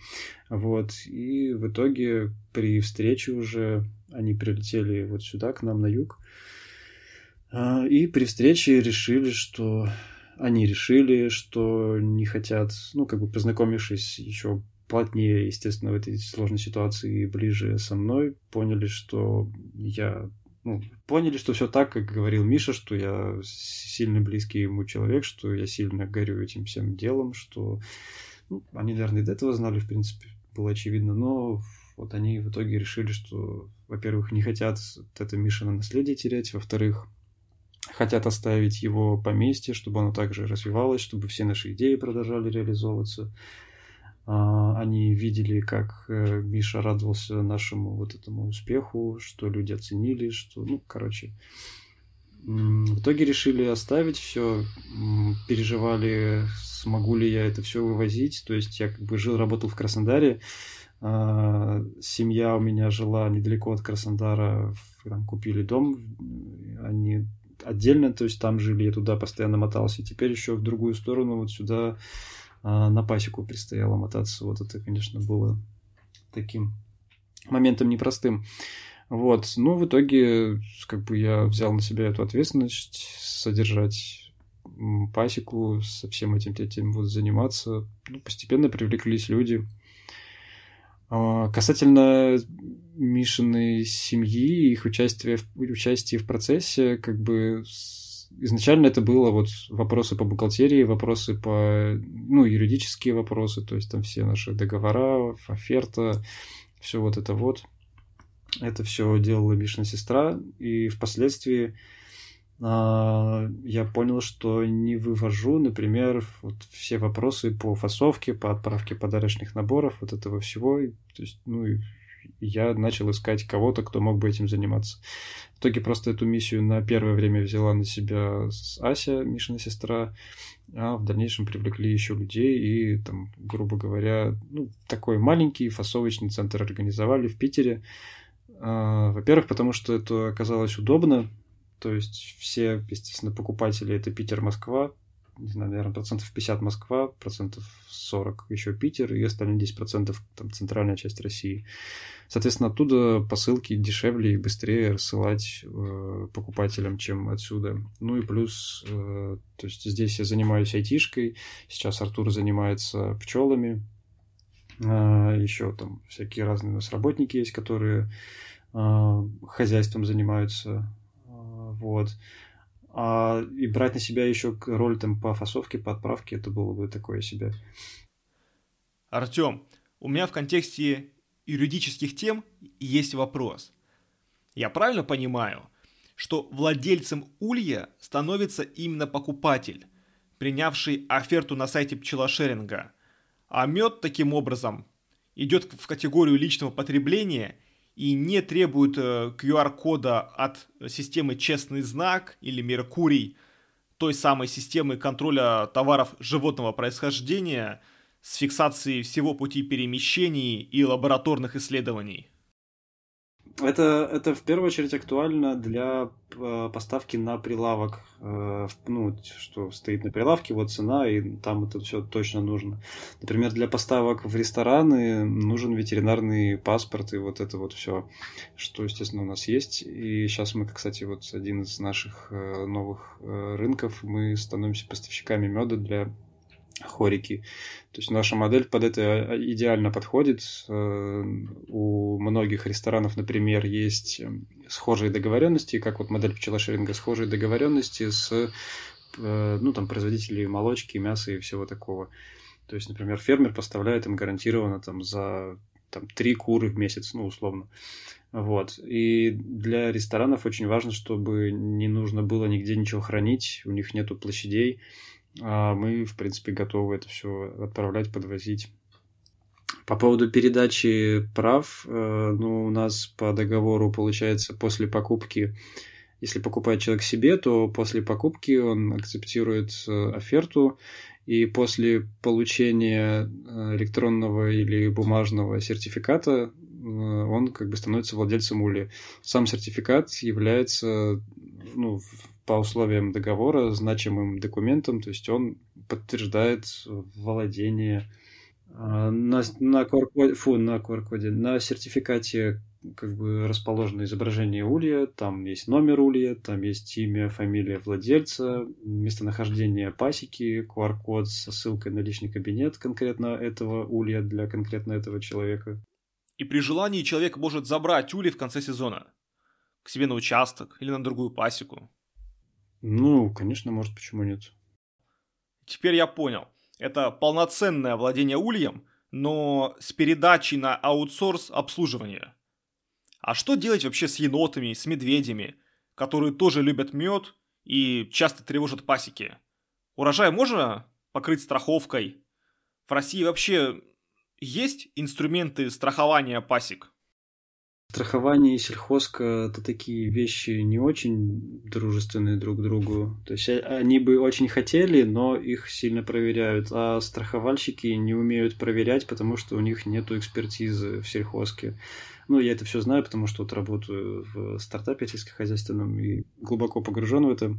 Вот. И в итоге при встрече уже они прилетели вот сюда, к нам на юг. А, и при встрече решили, что они решили, что не хотят, ну, как бы познакомившись еще плотнее, естественно, в этой сложной ситуации ближе со мной, поняли, что я ну, поняли, что все так, как говорил Миша, что я сильно близкий ему человек, что я сильно горю этим всем делом, что ну, они, наверное, и до этого знали, в принципе, было очевидно, но вот они в итоге решили, что, во-первых, не хотят это Мишина наследие терять, во-вторых, хотят оставить его поместье, чтобы оно также развивалось, чтобы все наши идеи продолжали реализовываться. А, они видели, как э, Миша радовался нашему вот этому успеху, что люди оценили, что, ну, короче, в итоге решили оставить все, переживали, смогу ли я это все вывозить. То есть я как бы жил, работал в Краснодаре, а, семья у меня жила недалеко от Краснодара, там купили дом, они отдельно, то есть там жили, я туда постоянно мотался. И теперь еще в другую сторону, вот сюда а на пасеку предстояло мотаться. Вот это, конечно, было таким моментом непростым. Вот, ну, в итоге, как бы я взял на себя эту ответственность содержать пасеку, со всем этим, этим вот заниматься. Ну, постепенно привлеклись люди. А, касательно Мишиной семьи, их участия, участия в процессе, как бы изначально это было вот вопросы по бухгалтерии, вопросы по, ну, юридические вопросы, то есть там все наши договора, оферта, все вот это вот. Это все делала Мишина сестра, и впоследствии а, я понял, что не вывожу, например, вот все вопросы по фасовке, по отправке подарочных наборов, вот этого всего. То есть, ну, и я начал искать кого-то, кто мог бы этим заниматься. В итоге просто эту миссию на первое время взяла на себя Ася, Мишина сестра, а в дальнейшем привлекли еще людей и, там, грубо говоря, ну, такой маленький фасовочный центр организовали в Питере. А, во-первых, потому что это оказалось удобно, то есть все, естественно, покупатели это Питер-Москва, не знаю, наверное, процентов 50 Москва, процентов 40 еще Питер и остальные 10 процентов там центральная часть России. Соответственно, оттуда посылки дешевле и быстрее рассылать э, покупателям, чем отсюда. Ну и плюс, э, то есть здесь я занимаюсь айтишкой, сейчас Артур занимается пчелами, э, еще там всякие разные у нас работники есть, которые э, хозяйством занимаются, э, вот. А, и брать на себя еще роль там по фасовке, по отправке, это было бы такое себе. Артем, у меня в контексте юридических тем есть вопрос. Я правильно понимаю, что владельцем улья становится именно покупатель, принявший оферту на сайте пчелошеринга, а мед таким образом идет в категорию личного потребления – и не требует QR-кода э, от системы «Честный знак» или «Меркурий», той самой системы контроля товаров животного происхождения с фиксацией всего пути перемещений и лабораторных исследований. Это, это в первую очередь актуально для э, поставки на прилавок. Э, ну, что стоит на прилавке, вот цена, и там это все точно нужно. Например, для поставок в рестораны нужен ветеринарный паспорт, и вот это вот все, что, естественно, у нас есть. И сейчас мы, кстати, вот один из наших э, новых рынков, мы становимся поставщиками меда для хорики. То есть наша модель под это а, идеально подходит. Э, у многих ресторанов, например, есть эм, схожие договоренности, как вот модель пчелошеринга, схожие договоренности с э, ну, там, производителей молочки, мяса и всего такого. То есть, например, фермер поставляет им гарантированно там, за там, три куры в месяц, ну, условно. Вот. И для ресторанов очень важно, чтобы не нужно было нигде ничего хранить, у них нету площадей, а мы, в принципе, готовы это все отправлять, подвозить. По поводу передачи прав, э, ну, у нас по договору получается после покупки, если покупает человек себе, то после покупки он акцептирует э, оферту, и после получения э, электронного или бумажного сертификата он как бы становится владельцем ули. Сам сертификат является ну, по условиям договора значимым документом, то есть он подтверждает владение а, на, на QR-коде, фу, на QR-коде, на сертификате как бы расположено изображение улья, там есть номер улья, там есть имя, фамилия владельца, местонахождение пасеки, QR-код со ссылкой на личный кабинет конкретно этого улья для конкретно этого человека. И при желании человек может забрать улей в конце сезона к себе на участок или на другую пасеку. Ну, конечно, может, почему нет. Теперь я понял. Это полноценное владение ульем, но с передачей на аутсорс обслуживания. А что делать вообще с енотами, с медведями, которые тоже любят мед и часто тревожат пасеки? Урожай можно покрыть страховкой? В России вообще есть инструменты страхования пасек? Страхование и сельхозка – это такие вещи не очень дружественные друг другу. То есть а, они бы очень хотели, но их сильно проверяют. А страховальщики не умеют проверять, потому что у них нет экспертизы в сельхозке. Ну, я это все знаю, потому что вот работаю в стартапе сельскохозяйственном и глубоко погружен в это.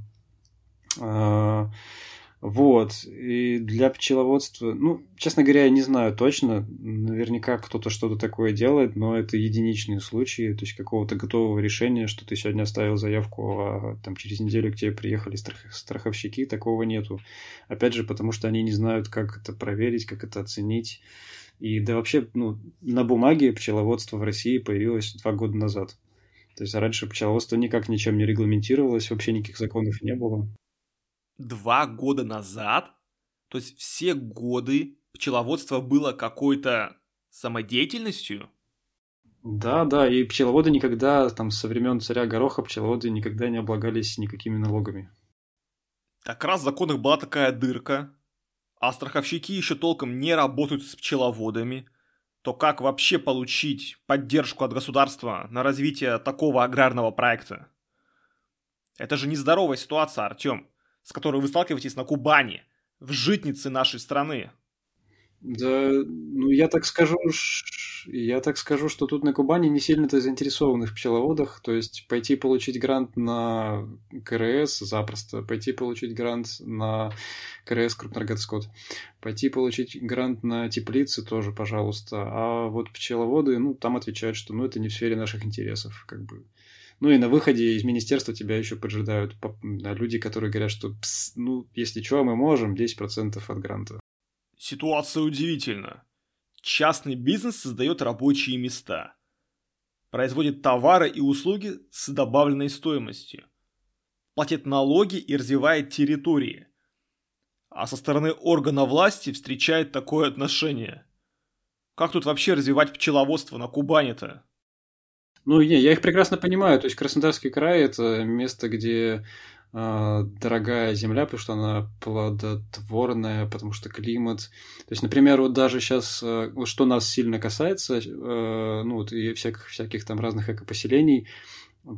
Вот. И для пчеловодства, ну, честно говоря, я не знаю точно. Наверняка кто-то что-то такое делает, но это единичные случаи, то есть какого-то готового решения, что ты сегодня оставил заявку, а там через неделю к тебе приехали страх- страховщики, такого нету. Опять же, потому что они не знают, как это проверить, как это оценить. И да вообще, ну, на бумаге пчеловодство в России появилось два года назад. То есть раньше пчеловодство никак ничем не регламентировалось, вообще никаких законов не было два года назад, то есть все годы пчеловодство было какой-то самодеятельностью? Да, да, и пчеловоды никогда, там, со времен царя Гороха, пчеловоды никогда не облагались никакими налогами. Как раз в законах была такая дырка, а страховщики еще толком не работают с пчеловодами. то как вообще получить поддержку от государства на развитие такого аграрного проекта? Это же нездоровая ситуация, Артем, с которой вы сталкиваетесь на Кубани, в житнице нашей страны. Да, ну я так скажу, я так скажу, что тут на Кубани не сильно-то заинтересованы в пчеловодах, то есть пойти получить грант на КРС запросто, пойти получить грант на КРС крупнорогатый скот, пойти получить грант на теплицы тоже, пожалуйста, а вот пчеловоды, ну там отвечают, что ну это не в сфере наших интересов, как бы. Ну и на выходе из министерства тебя еще поджидают люди, которые говорят, что ну если что, мы можем 10% от гранта. Ситуация удивительна. Частный бизнес создает рабочие места, производит товары и услуги с добавленной стоимостью, платит налоги и развивает территории. А со стороны органа власти встречает такое отношение. Как тут вообще развивать пчеловодство на Кубани-то? Ну, не, я их прекрасно понимаю. То есть Краснодарский край – это место, где а, дорогая земля, потому что она плодотворная, потому что климат. То есть, например, вот даже сейчас, э, вот что нас сильно касается, э, ну вот и всяких, всяких там разных экопоселений,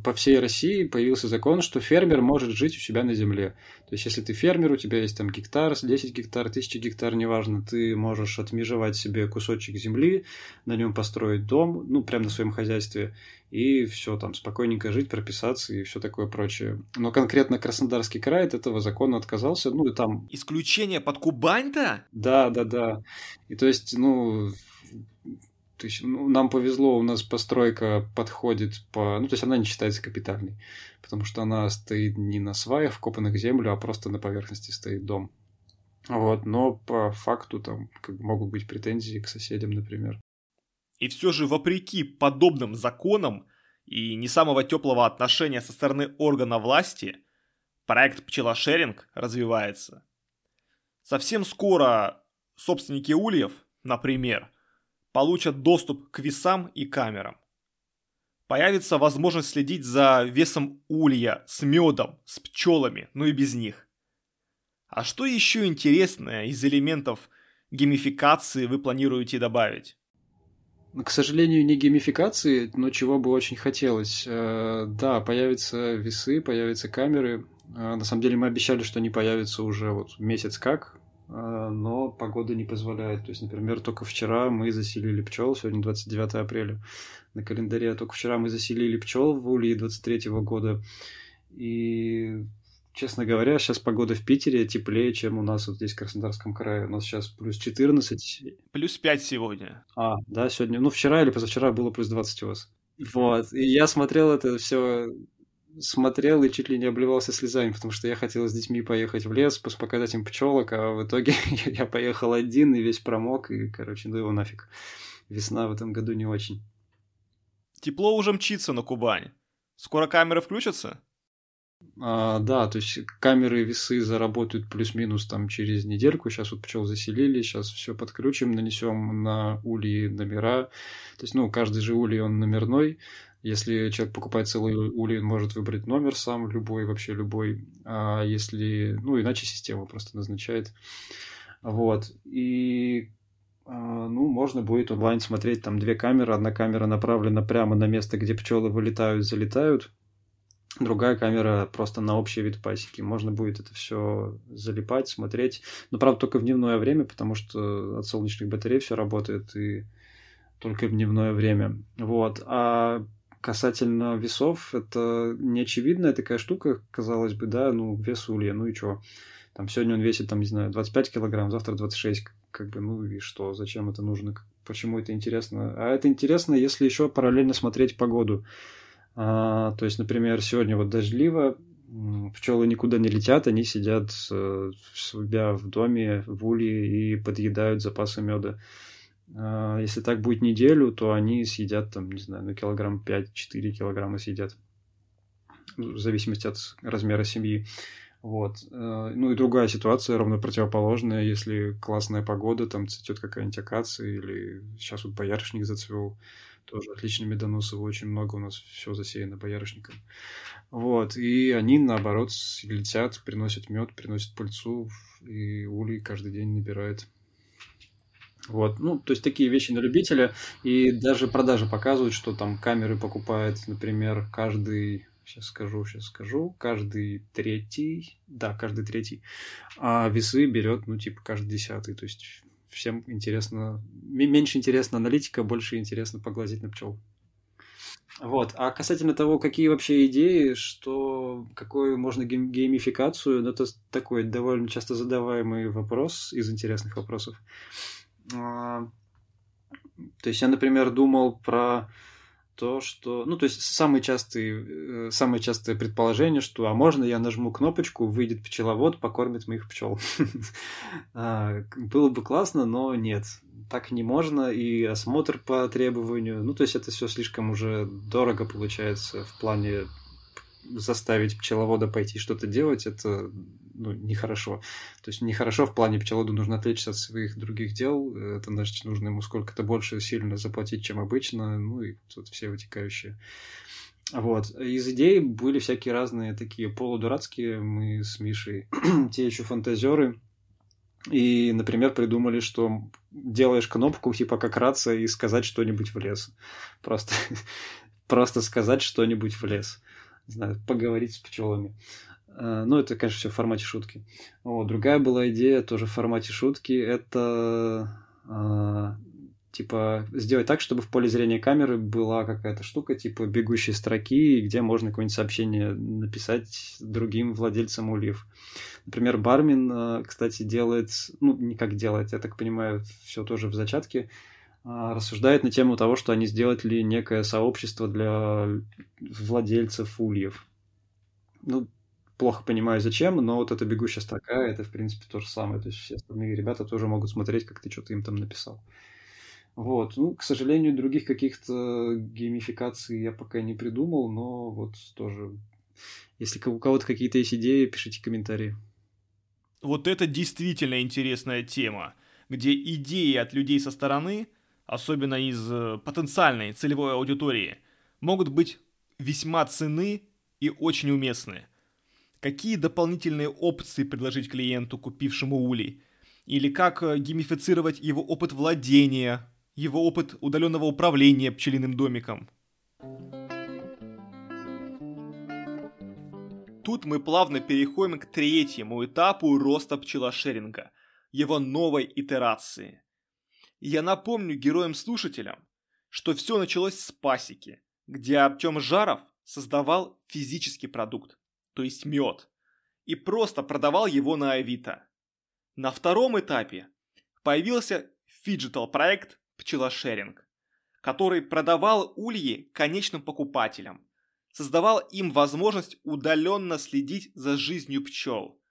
по всей России появился закон, что фермер может жить у себя на земле. То есть, если ты фермер, у тебя есть там гектар, 10 гектар, 1000 гектар, неважно, ты можешь отмежевать себе кусочек земли, на нем построить дом, ну, прямо на своем хозяйстве, и все, там, спокойненько жить, прописаться и все такое прочее. Но конкретно Краснодарский край от этого закона отказался, ну, и там... Исключение под Кубань-то? Да, да, да. И то есть, ну, то есть ну, нам повезло, у нас постройка подходит по... Ну, то есть она не считается капитальной, потому что она стоит не на сваях, вкопанных в землю, а просто на поверхности стоит дом. Вот, но по факту там как могут быть претензии к соседям, например. И все же вопреки подобным законам и не самого теплого отношения со стороны органа власти, проект пчелошеринг развивается. Совсем скоро собственники ульев, например, получат доступ к весам и камерам. Появится возможность следить за весом улья с медом, с пчелами, но и без них. А что еще интересное из элементов геймификации вы планируете добавить? К сожалению, не геймификации, но чего бы очень хотелось. Э, да, появятся весы, появятся камеры. Э, на самом деле мы обещали, что они появятся уже вот месяц как, но погода не позволяет. То есть, например, только вчера мы заселили пчел, сегодня 29 апреля на календаре, только вчера мы заселили пчел в Улье 23 года. И, честно говоря, сейчас погода в Питере теплее, чем у нас вот здесь в Краснодарском крае. У нас сейчас плюс 14. Плюс 5 сегодня. А, да, сегодня. Ну, вчера или позавчера было плюс 20 у вас. Вот. И я смотрел это все смотрел и чуть ли не обливался слезами, потому что я хотел с детьми поехать в лес, показать им пчелок, а в итоге я поехал один и весь промок, и, короче, ну его нафиг. Весна в этом году не очень. Тепло уже мчится на Кубань. Скоро камеры включатся? А, да, то есть камеры и весы заработают плюс-минус там через недельку. Сейчас вот пчел заселили, сейчас все подключим, нанесем на ульи номера. То есть, ну, каждый же улей, он номерной. Если человек покупает целый улей, он может выбрать номер сам, любой, вообще любой. А если... Ну, иначе система просто назначает. Вот. И а, ну, можно будет онлайн смотреть там две камеры. Одна камера направлена прямо на место, где пчелы вылетают, залетают. Другая камера просто на общий вид пасеки. Можно будет это все залипать, смотреть. Но, правда, только в дневное время, потому что от солнечных батарей все работает и только в дневное время. Вот. А Касательно весов, это неочевидная такая штука, казалось бы, да, ну, вес улья, ну и что? Там сегодня он весит, там, не знаю, 25 килограмм, завтра 26, как бы, ну и что, зачем это нужно, почему это интересно? А это интересно, если еще параллельно смотреть погоду. А, то есть, например, сегодня вот дождливо, пчелы никуда не летят, они сидят э, у себя в доме, в улье и подъедают запасы меда. А, если так будет неделю, то они съедят там, не знаю, ну, килограмм 5-4 килограмма съедят. В зависимости от размера семьи. Вот. Э, ну и другая ситуация, ровно противоположная, если классная погода, там цветет какая-нибудь акация, или сейчас вот боярышник зацвел, тоже отличные медоносы, очень много у нас все засеяно боярышником. Вот, и они, наоборот, летят, приносят мед, приносят пыльцу, и улей каждый день набирает Вот, ну, то есть такие вещи на любителя, и даже продажи показывают, что там камеры покупает, например, каждый, сейчас скажу, сейчас скажу, каждый третий, да, каждый третий, а весы берет, ну, типа, каждый десятый, то есть всем интересно, меньше интересно аналитика, больше интересно поглазеть на пчел. Вот. А касательно того, какие вообще идеи, что какую можно гейм- геймификацию, ну, это такой довольно часто задаваемый вопрос из интересных вопросов. А, то есть я, например, думал про то, что... Ну, то есть самые частые, э, самое частое предположение, что а можно я нажму кнопочку, выйдет пчеловод, покормит моих пчел. А, было бы классно, но нет. Так не можно, и осмотр по требованию. Ну, то есть это все слишком уже дорого получается в плане заставить пчеловода пойти что-то делать, это ну, нехорошо. То есть нехорошо в плане пчеловоду нужно отвлечься от своих других дел, это значит, нужно ему сколько-то больше сильно заплатить, чем обычно, ну и тут все вытекающие. Вот. Из идей были всякие разные такие полудурацкие. Мы с Мишей те еще фантазеры. И, например, придумали, что делаешь кнопку, типа как рация, и сказать что-нибудь в лес. Просто, просто сказать что-нибудь в лес не знаю, поговорить с пчелами. А, ну, это, конечно, все в формате шутки. Вот. Другая была идея тоже в формате шутки. Это а, типа сделать так, чтобы в поле зрения камеры была какая-то штука типа бегущей строки, где можно какое-нибудь сообщение написать другим владельцам ульев. Например, Бармин, а, кстати, делает, ну, не как делает, я так понимаю, все тоже в зачатке, рассуждает на тему того, что они сделали некое сообщество для владельцев ульев. Ну, плохо понимаю зачем, но вот эта бегущая строка, это, в принципе, то же самое. То есть все остальные ребята тоже могут смотреть, как ты что-то им там написал. Вот. Ну, к сожалению, других каких-то геймификаций я пока не придумал, но вот тоже... Если у кого-то какие-то есть идеи, пишите комментарии. Вот это действительно интересная тема, где идеи от людей со стороны – особенно из э, потенциальной целевой аудитории, могут быть весьма ценны и очень уместны. Какие дополнительные опции предложить клиенту, купившему улей? Или как э, геймифицировать его опыт владения, его опыт удаленного управления пчелиным домиком? Тут мы плавно переходим к третьему этапу роста пчелошеринга, его новой итерации – я напомню героям-слушателям, что все началось с пасеки, где Артем Жаров создавал физический продукт, то есть мед, и просто продавал его на Авито. На втором этапе появился фиджитал проект пчелошеринг, который продавал ульи конечным покупателям, создавал им возможность удаленно следить за жизнью пчел,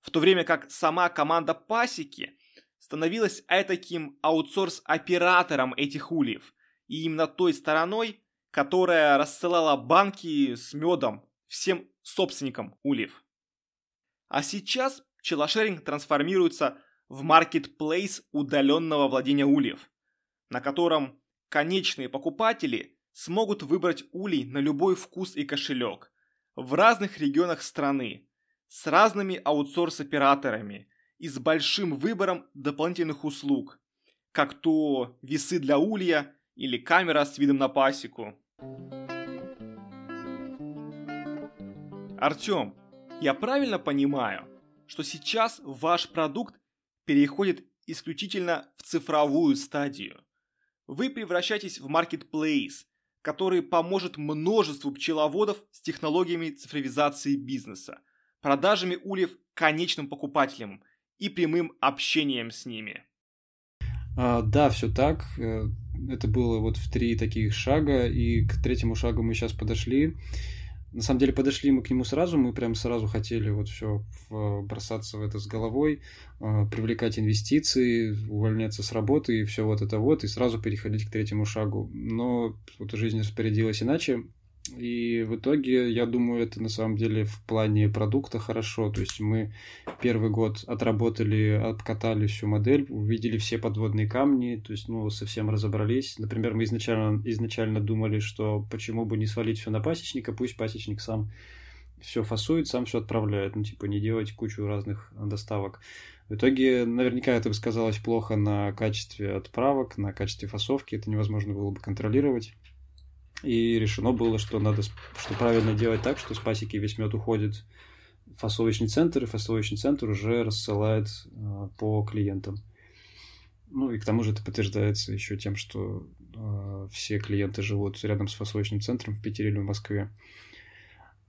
в то время как сама команда пасеки становилась таким аутсорс-оператором этих ульев, и именно той стороной, которая рассылала банки с медом всем собственникам ульев. А сейчас пчелошеринг трансформируется в маркетплейс удаленного владения ульев, на котором конечные покупатели смогут выбрать улей на любой вкус и кошелек в разных регионах страны с разными аутсорс-операторами и с большим выбором дополнительных услуг, как то весы для улья или камера с видом на пасеку. Артем, я правильно понимаю, что сейчас ваш продукт переходит исключительно в цифровую стадию? Вы превращаетесь в маркетплейс, который поможет множеству пчеловодов с технологиями цифровизации бизнеса, продажами ульев конечным покупателям и прямым общением с ними. А, да, все так. Э, это было вот в три таких шага, и к третьему шагу мы сейчас подошли. На самом деле подошли мы к нему сразу, мы прям сразу хотели вот все бросаться в это с головой, а, привлекать инвестиции, увольняться с работы и все вот это вот, и сразу переходить к третьему шагу. Но вот жизнь распорядилась иначе, и в итоге, я думаю, это на самом деле в плане продукта хорошо. То есть мы первый год отработали, откатали всю модель, увидели все подводные камни, то есть, ну, совсем разобрались. Например, мы изначально, изначально думали, что почему бы не свалить все на пасечника, пусть пасечник сам все фасует, сам все отправляет. Ну, типа, не делать кучу разных доставок. В итоге, наверняка это бы сказалось плохо на качестве отправок, на качестве фасовки. Это невозможно было бы контролировать. И решено было, что надо, что правильно делать так, что с пасеки весь мед уходит в фасовочный центр, и фасовочный центр уже рассылает э, по клиентам. Ну и к тому же это подтверждается еще тем, что э, все клиенты живут рядом с фасовочным центром в Питере или в Москве.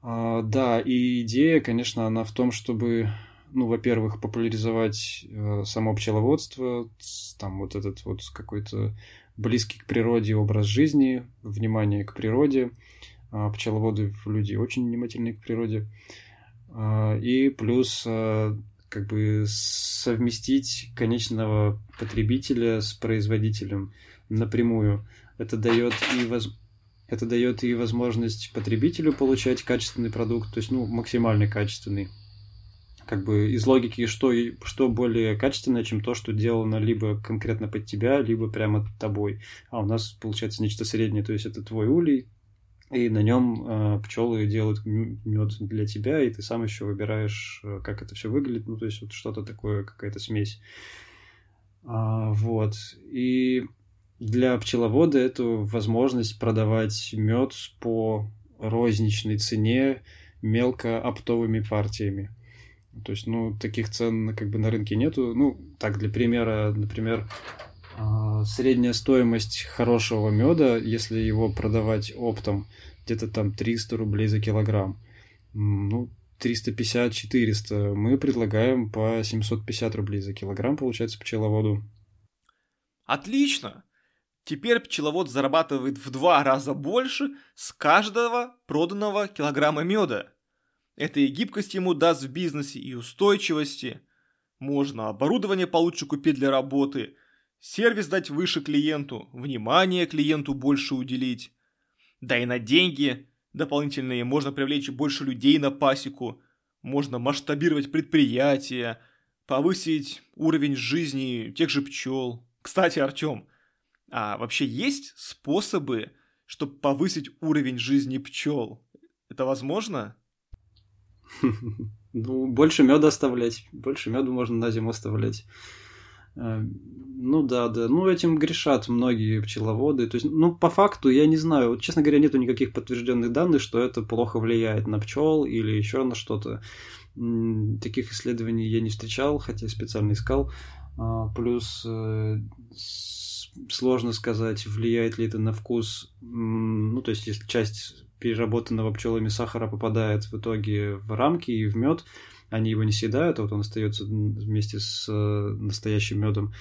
А, да, и идея, конечно, она в том, чтобы, ну, во-первых, популяризовать э, само пчеловодство, там вот этот вот какой-то близкий к природе образ жизни, внимание к природе. А, пчеловоды люди очень внимательны к природе. А, и плюс а, как бы совместить конечного потребителя с производителем напрямую. Это дает и воз... это дает и возможность потребителю получать качественный продукт, то есть ну максимально качественный как бы из логики, что, что более качественное, чем то, что делано либо конкретно под тебя, либо прямо тобой. А у нас получается нечто среднее, то есть это твой улей, и на нем э, пчелы делают мед для тебя, и ты сам еще выбираешь, э, как это все выглядит, ну то есть вот что-то такое, какая-то смесь. А, вот. И для пчеловода это возможность продавать мед по розничной цене мелко оптовыми партиями. То есть, ну, таких цен как бы на рынке нету. Ну, так, для примера, например, а, средняя стоимость хорошего меда, если его продавать оптом, где-то там 300 рублей за килограмм. Ну, 350-400. Мы предлагаем по 750 рублей за килограмм, получается, пчеловоду. Отлично! Теперь пчеловод зарабатывает в два раза больше с каждого проданного килограмма меда. Это и гибкость ему даст в бизнесе, и устойчивости. Можно оборудование получше купить для работы, сервис дать выше клиенту, внимание клиенту больше уделить. Да и на деньги дополнительные можно привлечь больше людей на пасеку, можно масштабировать предприятия, повысить уровень жизни тех же пчел. Кстати, Артем, а вообще есть способы, чтобы повысить уровень жизни пчел? Это возможно? Ну, больше меда оставлять. Больше меда можно на зиму оставлять. Э, ну да, да. Ну, этим грешат многие пчеловоды. То есть, ну, по факту, я не знаю, вот, честно говоря, нету никаких подтвержденных данных, что это плохо влияет на пчел или еще на что-то. Таких исследований я не встречал, хотя специально искал. А, плюс э, сложно сказать, влияет ли это на вкус. Ну, то есть, если часть переработанного пчелами сахара попадает в итоге в рамки и в мед, они его не съедают, а вот он остается вместе с э, настоящим медом,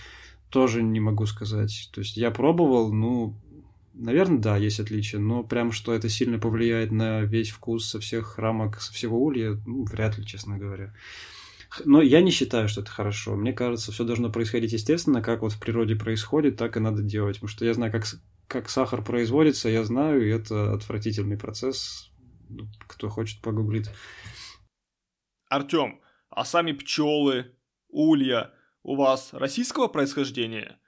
тоже не могу сказать. То есть я пробовал, ну, наверное, да, есть отличия, но прям что это сильно повлияет на весь вкус со всех рамок, со всего улья, ну, вряд ли, честно говоря. Но я не считаю, что это хорошо. Мне кажется, все должно происходить естественно, как вот в природе происходит, так и надо делать. Потому что я знаю, как как сахар производится, я знаю, и это отвратительный процесс. Ну, кто хочет, погуглит. Артем, а сами пчелы, улья у вас российского происхождения?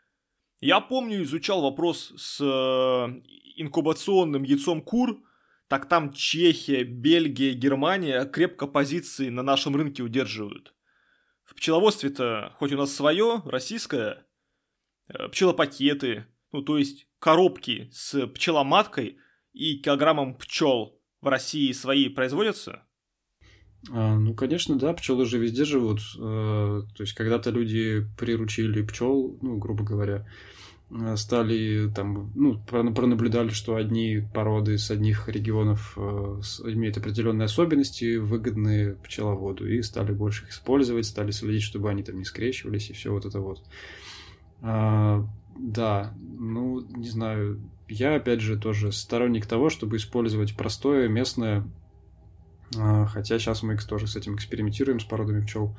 Я помню, изучал вопрос с э, инкубационным яйцом кур, так там Чехия, Бельгия, Германия крепко позиции на нашем рынке удерживают. В пчеловодстве-то, хоть у нас свое, российское, э, пчелопакеты, ну то есть коробки с пчеломаткой и килограммом пчел в России свои производятся? А, ну, конечно, да, пчелы же везде живут. А, то есть, когда-то люди приручили пчел, ну, грубо говоря, стали там, ну, пронаблюдали, что одни породы с одних регионов а, имеют определенные особенности, выгодные пчеловоду, и стали больше их использовать, стали следить, чтобы они там не скрещивались, и все вот это вот. Да, ну, не знаю. Я, опять же, тоже сторонник того, чтобы использовать простое, местное. А, хотя сейчас мы тоже с этим экспериментируем, с породами пчел.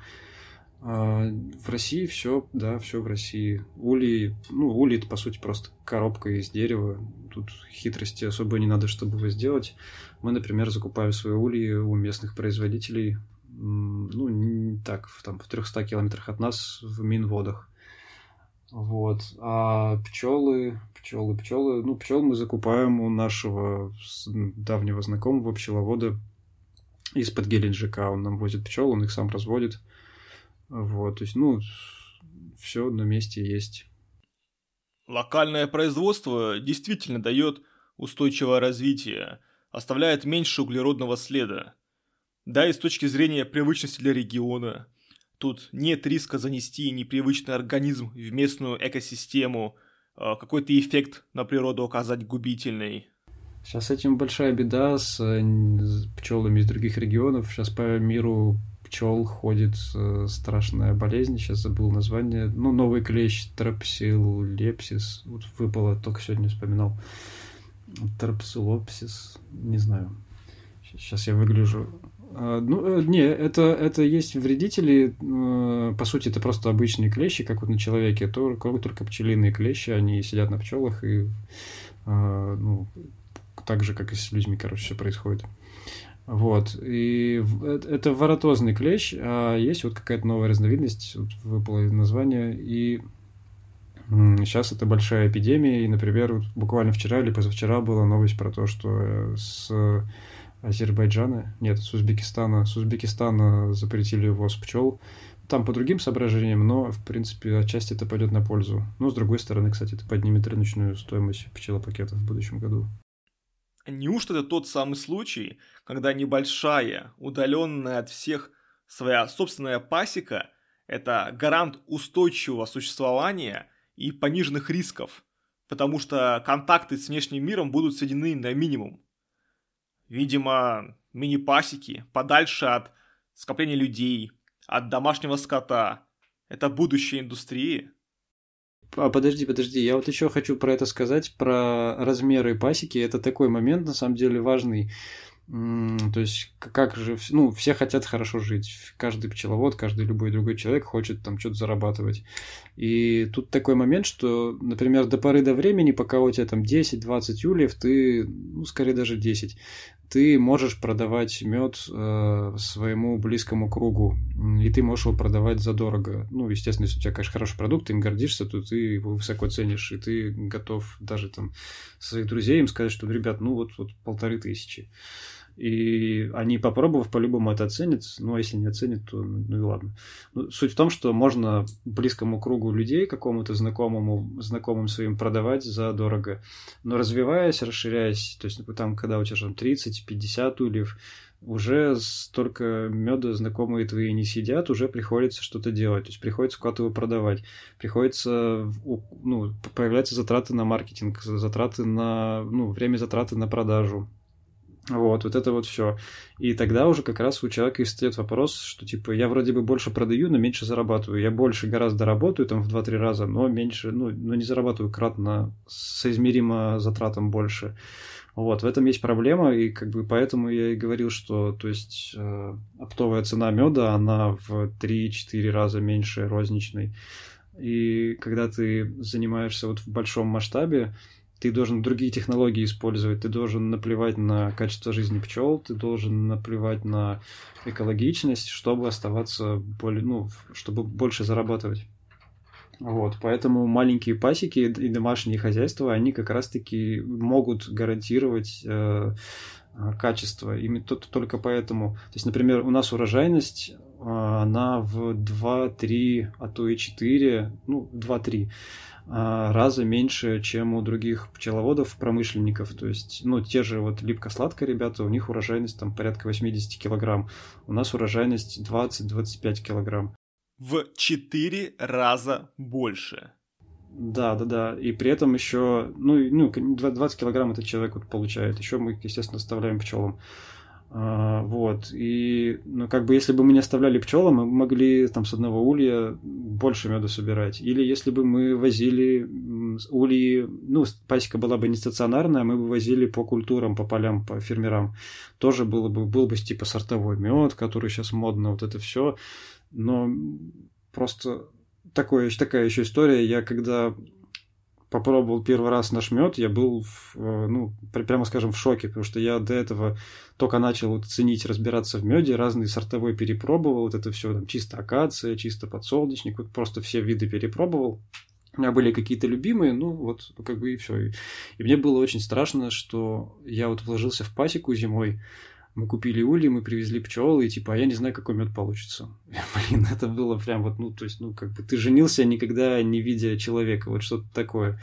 А, в России все, да, все в России. Улей, ну, улей это, по сути, просто коробка из дерева. Тут хитрости особо не надо, чтобы его сделать. Мы, например, закупаем свои ульи у местных производителей, ну, не так, там, в 300 километрах от нас в Минводах. Вот. А пчелы, пчелы, пчелы. Ну, пчел мы закупаем у нашего давнего знакомого пчеловода из-под Геленджика он нам возит пчел, он их сам разводит. Вот, то есть, ну, все на месте есть. Локальное производство действительно дает устойчивое развитие, оставляет меньше углеродного следа. Да и с точки зрения привычности для региона. Тут нет риска занести непривычный организм в местную экосистему, а, какой-то эффект на природу оказать губительный. Сейчас с этим большая беда с, с пчелами из других регионов. Сейчас по миру пчел ходит э, страшная болезнь, сейчас забыл название. Ну, новый клещ, трапсилепсис. Вот выпало, только сегодня вспоминал. Трапсилопсис, не знаю. Сейчас я выгляжу. А, ну, э, не, это, это есть вредители. Э, по сути, это просто обычные клещи, как вот на человеке. Только, только пчелиные клещи, они сидят на пчелах и а, ну, так же, как и с людьми, короче, все происходит. Вот. И э, это воротозный клещ, а есть вот какая-то новая разновидность, вот выпало название, и сейчас это большая эпидемия, и, например, вот буквально вчера или позавчера была новость про то, что э, с Азербайджана, нет, с Узбекистана, с Узбекистана запретили ввоз пчел, там по другим соображениям, но, в принципе, отчасти это пойдет на пользу. Но, с другой стороны, кстати, это поднимет рыночную стоимость пчелопакетов в будущем году. Неужто это тот самый случай, когда небольшая, удаленная от всех своя собственная пасека – это гарант устойчивого существования и пониженных рисков, потому что контакты с внешним миром будут сведены на минимум. Видимо, мини-пасеки подальше от скопления людей, от домашнего скота – это будущее индустрии – а, подожди, подожди, я вот еще хочу про это сказать, про размеры пасеки. Это такой момент, на самом деле, важный. То есть, как же, ну, все хотят хорошо жить. Каждый пчеловод, каждый любой другой человек хочет там что-то зарабатывать. И тут такой момент, что, например, до поры до времени, пока у тебя там 10-20 ульев, ты, ну, скорее даже 10, ты можешь продавать мед э, своему близкому кругу, и ты можешь его продавать задорого. Ну, естественно, если у тебя, конечно, хороший продукт, ты им гордишься, то ты его высоко ценишь, и ты готов даже там своих друзей им сказать, что, ребят, ну вот, вот полторы тысячи. И они, попробовав, по-любому это оценят. Ну, а если не оценят, то ну и ладно. Ну, суть в том, что можно близкому кругу людей, какому-то знакомому, знакомым своим продавать за дорого. Но развиваясь, расширяясь, то есть там, когда у тебя там 30-50 ульев, уже столько меда знакомые твои не сидят, уже приходится что-то делать, то есть приходится куда-то его продавать, приходится, ну, появляются затраты на маркетинг, затраты на, ну, время затраты на продажу, вот, вот это вот все. И тогда уже как раз у человека и встает вопрос, что типа я вроде бы больше продаю, но меньше зарабатываю. Я больше гораздо работаю, там в 2-3 раза, но меньше, ну, но не зарабатываю кратно, соизмеримо затратам больше. Вот, в этом есть проблема, и как бы поэтому я и говорил, что, то есть, э, оптовая цена меда, она в 3-4 раза меньше розничной. И когда ты занимаешься вот в большом масштабе, ты должен другие технологии использовать, ты должен наплевать на качество жизни пчел, ты должен наплевать на экологичность, чтобы оставаться более, ну, чтобы больше зарабатывать. Вот, поэтому маленькие пасеки и домашние хозяйства, они как раз-таки могут гарантировать э, качество. Именно только поэтому. То есть, например, у нас урожайность, э, она в 2-3, а то и 4, ну, 2-3 а, раза меньше, чем у других пчеловодов, промышленников. То есть, ну, те же вот липко-сладко ребята, у них урожайность там порядка 80 килограмм. У нас урожайность 20-25 килограмм. В 4 раза больше. Да, да, да. И при этом еще, ну, ну 20 килограмм этот человек вот получает. Еще мы, естественно, оставляем пчелам. А, вот. И, ну, как бы, если бы мы не оставляли пчелам, мы могли там с одного улья больше меда собирать. Или если бы мы возили ульи, ну, пасека была бы не стационарная, мы бы возили по культурам, по полям, по фермерам. Тоже было бы, был бы типа сортовой мед, который сейчас модно, вот это все. Но просто такое, такая еще история. Я когда попробовал первый раз наш мед, я был, в, э, ну, прямо скажем, в шоке, потому что я до этого только начал вот ценить, разбираться в меде, разные сортовой перепробовал, вот это все, там, чисто акация, чисто подсолнечник, вот просто все виды перепробовал. У меня были какие-то любимые, ну вот, как бы и все. И мне было очень страшно, что я вот вложился в пасеку зимой, мы купили ульи, мы привезли пчел, и типа, а я не знаю, какой мед получится. Блин, это было прям вот, ну, то есть, ну, как бы ты женился, никогда не видя человека, вот что-то такое.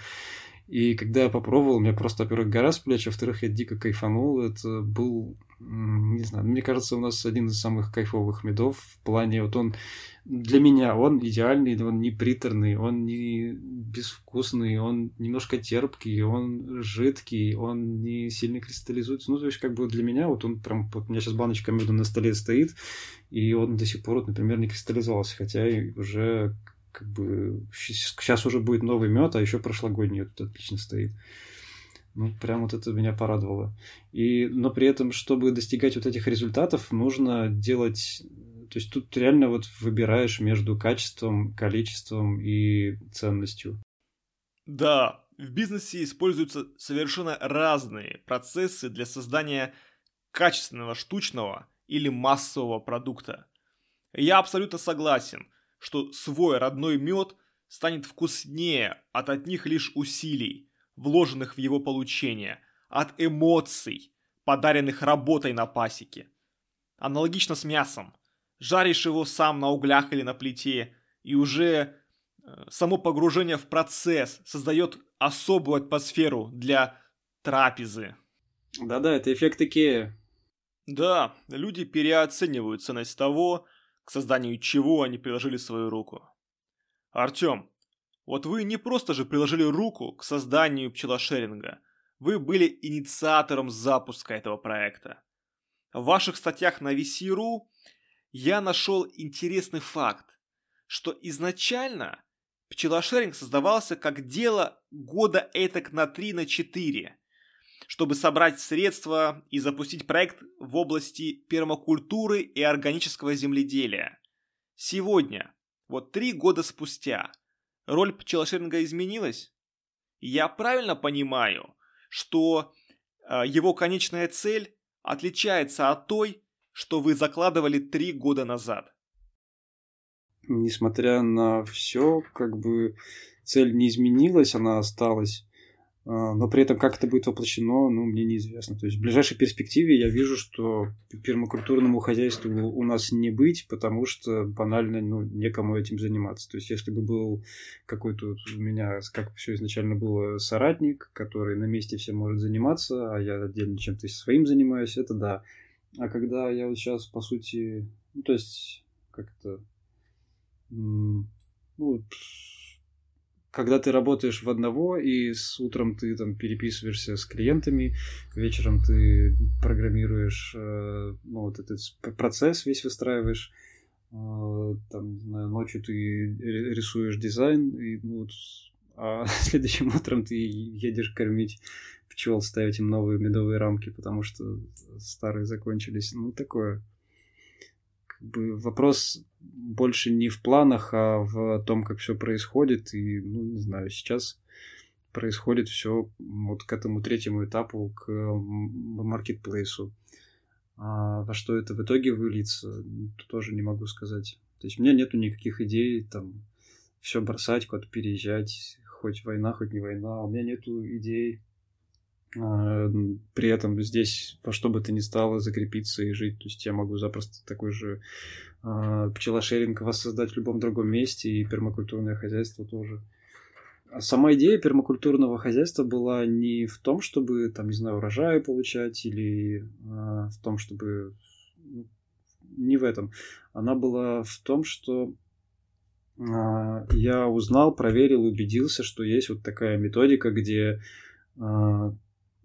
И когда я попробовал, меня просто, во-первых, гора с плеч, во-вторых, я дико кайфанул. Это был, не знаю, мне кажется, у нас один из самых кайфовых медов в плане, вот он для меня, он идеальный, он не приторный, он не безвкусный, он немножко терпкий, он жидкий, он не сильно кристаллизуется. Ну, то есть, как бы для меня, вот он прям, вот у меня сейчас баночка меда на столе стоит, и он до сих пор, вот, например, не кристаллизовался, хотя уже как бы сейчас уже будет новый мед, а еще прошлогодний этот отлично стоит. Ну, прям вот это меня порадовало. И, но при этом, чтобы достигать вот этих результатов, нужно делать... То есть тут реально вот выбираешь между качеством, количеством и ценностью. Да, в бизнесе используются совершенно разные процессы для создания качественного штучного или массового продукта. Я абсолютно согласен – что свой родной мед станет вкуснее от одних лишь усилий, вложенных в его получение, от эмоций, подаренных работой на пасеке. Аналогично с мясом. Жаришь его сам на углях или на плите, и уже э, само погружение в процесс создает особую атмосферу для трапезы. Да-да, это эффект Икея. Да, люди переоценивают ценность того, к созданию чего они приложили свою руку. Артем, вот вы не просто же приложили руку к созданию пчелошеринга, вы были инициатором запуска этого проекта. В ваших статьях на VC.ru я нашел интересный факт, что изначально пчелошеринг создавался как дело года этак на 3 на 4 чтобы собрать средства и запустить проект в области пермакультуры и органического земледелия. Сегодня, вот три года спустя, роль пчелошеринга изменилась? Я правильно понимаю, что э, его конечная цель отличается от той, что вы закладывали три года назад? Несмотря на все, как бы цель не изменилась, она осталась. А, но при этом как это будет воплощено, ну, мне неизвестно. То есть в ближайшей перспективе я вижу, что пермакультурному хозяйству у нас не быть, потому что банально, ну, некому этим заниматься. То есть если бы был какой-то у меня, как все изначально было, соратник, который на месте всем может заниматься, а я отдельно чем-то своим занимаюсь, это да. А когда я вот сейчас, по сути, ну, то есть, как-то, ну, когда ты работаешь в одного, и с утром ты там переписываешься с клиентами, вечером ты программируешь, э, ну, вот этот процесс весь выстраиваешь, э, там, знаю, ночью ты рисуешь дизайн, и, ну, вот, а следующим утром ты едешь кормить пчел, ставить им новые медовые рамки, потому что старые закончились. Ну, такое вопрос больше не в планах, а в том, как все происходит. И, ну, не знаю, сейчас происходит все вот к этому третьему этапу, к маркетплейсу. А во что это в итоге выльется, тоже не могу сказать. То есть у меня нету никаких идей там все бросать, куда-то переезжать, хоть война, хоть не война. У меня нету идей а, при этом здесь во что бы то ни стало закрепиться и жить. То есть я могу запросто такой же э, пчелошеринг воссоздать в любом другом месте, и пермакультурное хозяйство тоже. А сама идея пермакультурного хозяйства была не в том, чтобы, там, не знаю, урожай получать, или э, в том, чтобы... Ну, не в этом. Она была в том, что э, я узнал, проверил, убедился, что есть вот такая методика, где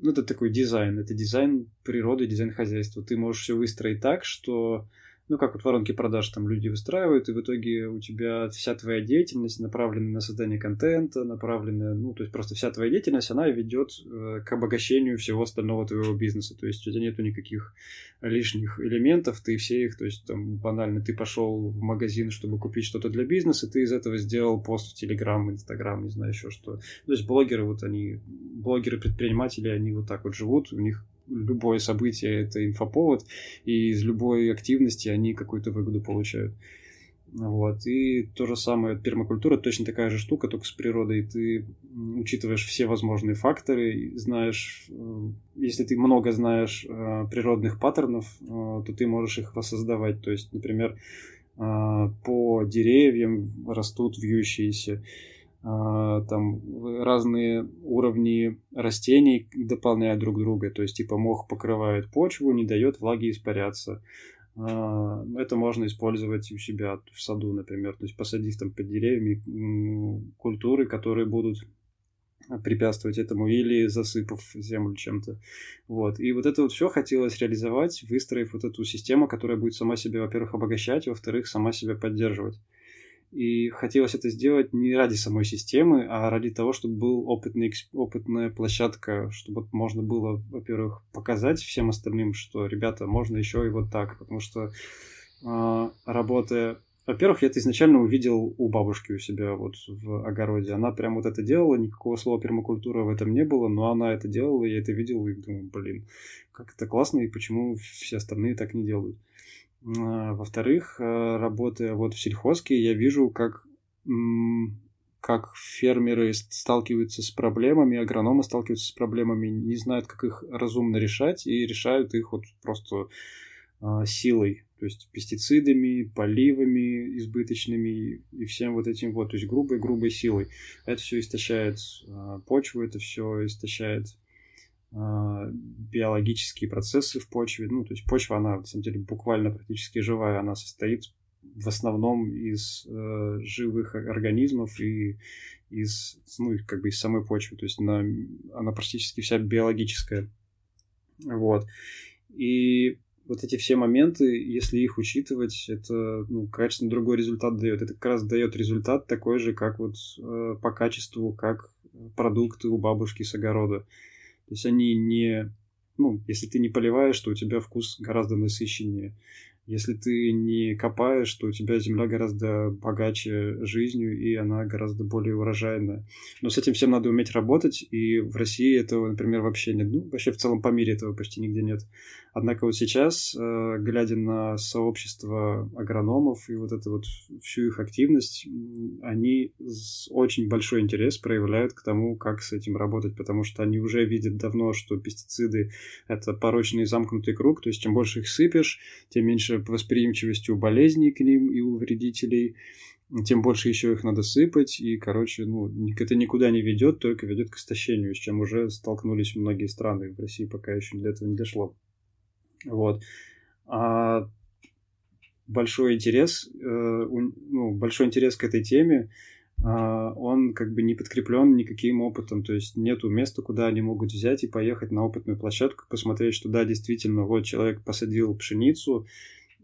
ну, это такой дизайн, это дизайн природы, дизайн хозяйства. Ты можешь все выстроить так, что ну, как вот воронки продаж там люди выстраивают, и в итоге у тебя вся твоя деятельность направлена на создание контента, направленная, ну, то есть просто вся твоя деятельность, она ведет э, к обогащению всего остального твоего бизнеса. То есть у тебя нету никаких лишних элементов, ты все их, то есть там банально ты пошел в магазин, чтобы купить что-то для бизнеса, ты из этого сделал пост в Телеграм, Инстаграм, не знаю еще что. То есть блогеры, вот они, блогеры-предприниматели, они вот так вот живут, у них любое событие это инфоповод, и из любой активности они какую-то выгоду получают. Вот. И то же самое, пермакультура точно такая же штука, только с природой. Ты учитываешь все возможные факторы, знаешь, э, если ты много знаешь э, природных паттернов, э, то ты можешь их воссоздавать. То есть, например, по деревьям растут вьющиеся, там разные уровни растений дополняют друг друга. То есть, типа, мох покрывает почву, не дает влаге испаряться. А, это можно использовать у себя в саду, например, то есть посадив там под деревьями культуры, которые будут препятствовать этому или засыпав землю чем-то. Вот. И вот это вот все хотелось реализовать, выстроив вот эту систему, которая будет сама себя, во-первых, обогащать, во-вторых, сама себя поддерживать. И хотелось это сделать не ради самой системы, а ради того, чтобы был опытный, опытная площадка, чтобы можно было, во-первых, показать всем остальным, что, ребята, можно еще и вот так. Потому что э, работая... Во-первых, я это изначально увидел у бабушки у себя вот в огороде. Она прям вот это делала, никакого слова пермакультура в этом не было, но она это делала, я это видел и думаю, блин, как это классно, и почему все остальные так не делают. Во-вторых, э, работая вот в сельхозке, я вижу, как, как фермеры сталкиваются с проблемами, агрономы сталкиваются с проблемами, не знают, как их разумно решать, и решают их вот просто а, силой, то есть пестицидами, поливами избыточными и всем вот этим вот, то есть грубой-грубой силой. Это все истощает почву, это все истощает биологические процессы в почве. Ну, то есть почва, она, на самом деле, буквально практически живая. Она состоит в основном из э, живых организмов и из, ну, как бы из самой почвы. То есть она, она практически вся биологическая. Вот. И вот эти все моменты, если их учитывать, это, ну, качественно другой результат дает. Это как раз дает результат такой же, как вот э, по качеству, как продукты у бабушки с огорода. То есть они не... Ну, если ты не поливаешь, то у тебя вкус гораздо насыщеннее. Если ты не копаешь, то у тебя земля гораздо богаче жизнью, и она гораздо более урожайная. Но с этим всем надо уметь работать, и в России этого, например, вообще нет. Ну, вообще в целом по мире этого почти нигде нет. Однако вот сейчас, э, глядя на сообщество агрономов и вот это вот всю их активность, они очень большой интерес проявляют к тому, как с этим работать, потому что они уже видят давно, что пестициды — это порочный замкнутый круг, то есть чем больше их сыпешь, тем меньше восприимчивости у болезней к ним и у вредителей, тем больше еще их надо сыпать, и, короче, ну, это никуда не ведет, только ведет к истощению, с чем уже столкнулись многие страны. В России пока еще до этого не дошло. Вот. А большой интерес, э, ну, большой интерес к этой теме, э, он как бы не подкреплен никаким опытом, то есть нету места, куда они могут взять и поехать на опытную площадку, посмотреть, что да, действительно, вот человек посадил пшеницу,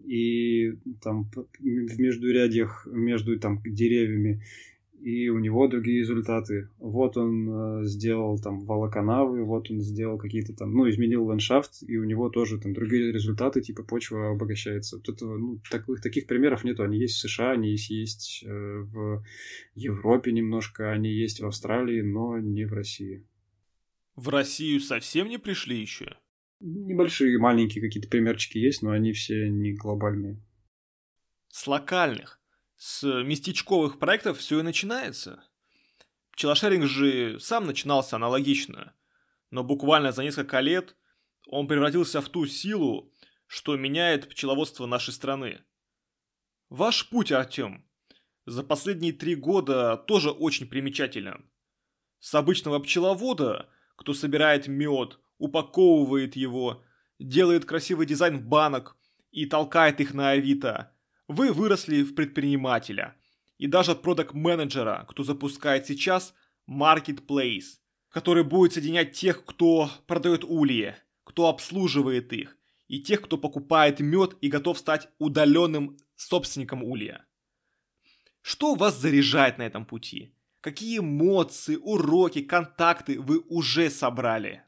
и там в междурядьях между там деревьями и у него другие результаты. Вот он э, сделал там волоконавы, вот он сделал какие-то там, ну, изменил ландшафт, и у него тоже там другие результаты, типа почва обогащается. Вот этого, ну, таких, таких примеров нету. Они есть в США, они есть, есть э, в Европе немножко, они есть в Австралии, но не в России. В Россию совсем не пришли еще? Небольшие, маленькие какие-то примерчики есть, но они все не глобальные. С локальных с местечковых проектов все и начинается. Пчелошеринг же сам начинался аналогично, но буквально за несколько лет он превратился в ту силу, что меняет пчеловодство нашей страны. Ваш путь, Артем, за последние три года тоже очень примечателен. С обычного пчеловода, кто собирает мед, упаковывает его, делает красивый дизайн банок и толкает их на Авито – вы выросли в предпринимателя и даже продакт-менеджера, кто запускает сейчас Marketplace, который будет соединять тех, кто продает ульи, кто обслуживает их, и тех, кто покупает мед и готов стать удаленным собственником улья. Что вас заряжает на этом пути? Какие эмоции, уроки, контакты вы уже собрали?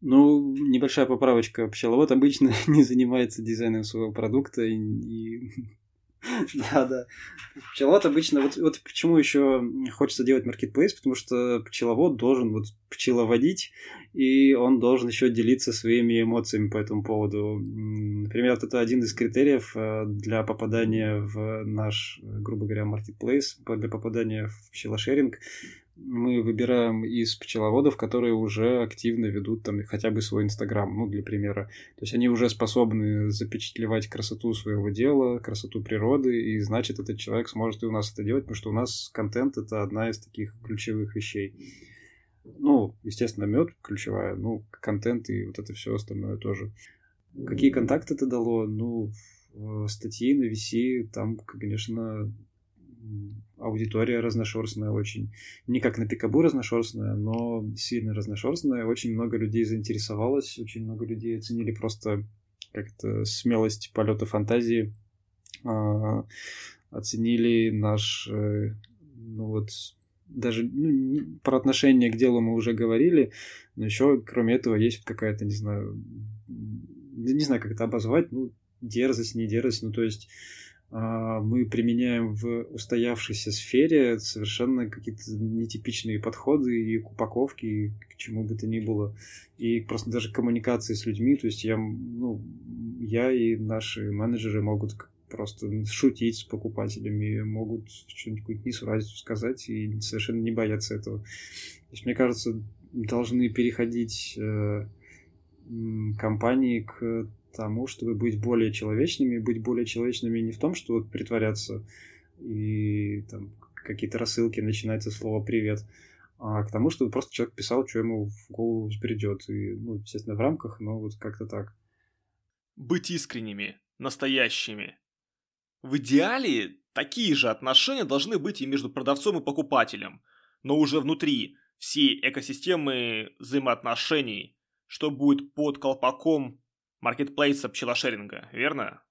Ну, небольшая поправочка. Пчеловод обычно не занимается дизайном своего продукта и, Да, да. Пчеловод обычно... Вот, вот почему еще хочется делать маркетплейс, потому что пчеловод должен вот пчеловодить, и он должен еще делиться своими эмоциями по этому поводу. Например, это один из критериев э, для попадания в наш, грубо говоря, маркетплейс, для попадания в пчелошеринг мы выбираем из пчеловодов, которые уже активно ведут там хотя бы свой Инстаграм, ну, для примера. То есть они уже способны запечатлевать красоту своего дела, красоту природы, и значит, этот человек сможет и у нас это делать, потому что у нас контент — это одна из таких ключевых вещей. Ну, естественно, мед ключевая, ну, контент и вот это все остальное тоже. Какие контакты это дало? Ну, статьи на VC, там, конечно, аудитория разношерстная очень. Не как на Пикабу разношерстная, но сильно разношерстная. Очень много людей заинтересовалось, очень много людей оценили просто как-то смелость полета фантазии, а, оценили наш, э, ну вот, даже ну, про отношение к делу мы уже говорили, но еще кроме этого есть какая-то, не знаю, не знаю, как это обозвать, ну, дерзость, не дерзость, ну, то есть мы применяем в устоявшейся сфере совершенно какие-то нетипичные подходы и к упаковке, и к чему бы то ни было. И просто даже коммуникации с людьми, то есть я, ну, я и наши менеджеры могут просто шутить с покупателями, могут что-нибудь несуразицу сказать и совершенно не бояться этого. То есть, мне кажется, должны переходить э, компании к тому, чтобы быть более человечными, быть более человечными не в том, что вот притворяться и там какие-то рассылки начинать со слова «привет», а к тому, чтобы просто человек писал, что ему в голову взбредет. И, ну, естественно, в рамках, но вот как-то так. Быть искренними, настоящими. В идеале такие же отношения должны быть и между продавцом и покупателем, но уже внутри всей экосистемы взаимоотношений, что будет под колпаком маркетплейса пчелошеринга, верно?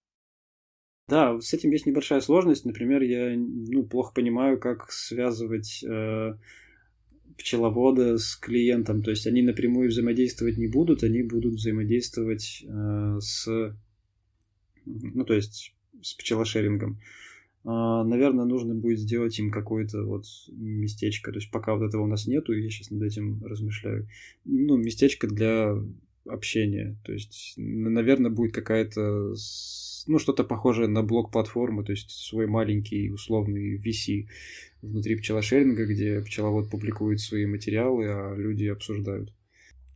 Да, с этим есть небольшая сложность. Например, я ну, плохо понимаю, как связывать э, пчеловода с клиентом. То есть они напрямую взаимодействовать не будут, они будут взаимодействовать э, с, ну, то есть с пчелошерингом. Э, наверное, нужно будет сделать им какое-то вот местечко. То есть пока вот этого у нас нету, я сейчас над этим размышляю. Ну, местечко для общения. То есть, наверное, будет какая-то, ну, что-то похожее на блок-платформу, то есть свой маленький условный VC внутри пчелошеринга, где пчеловод публикует свои материалы, а люди обсуждают.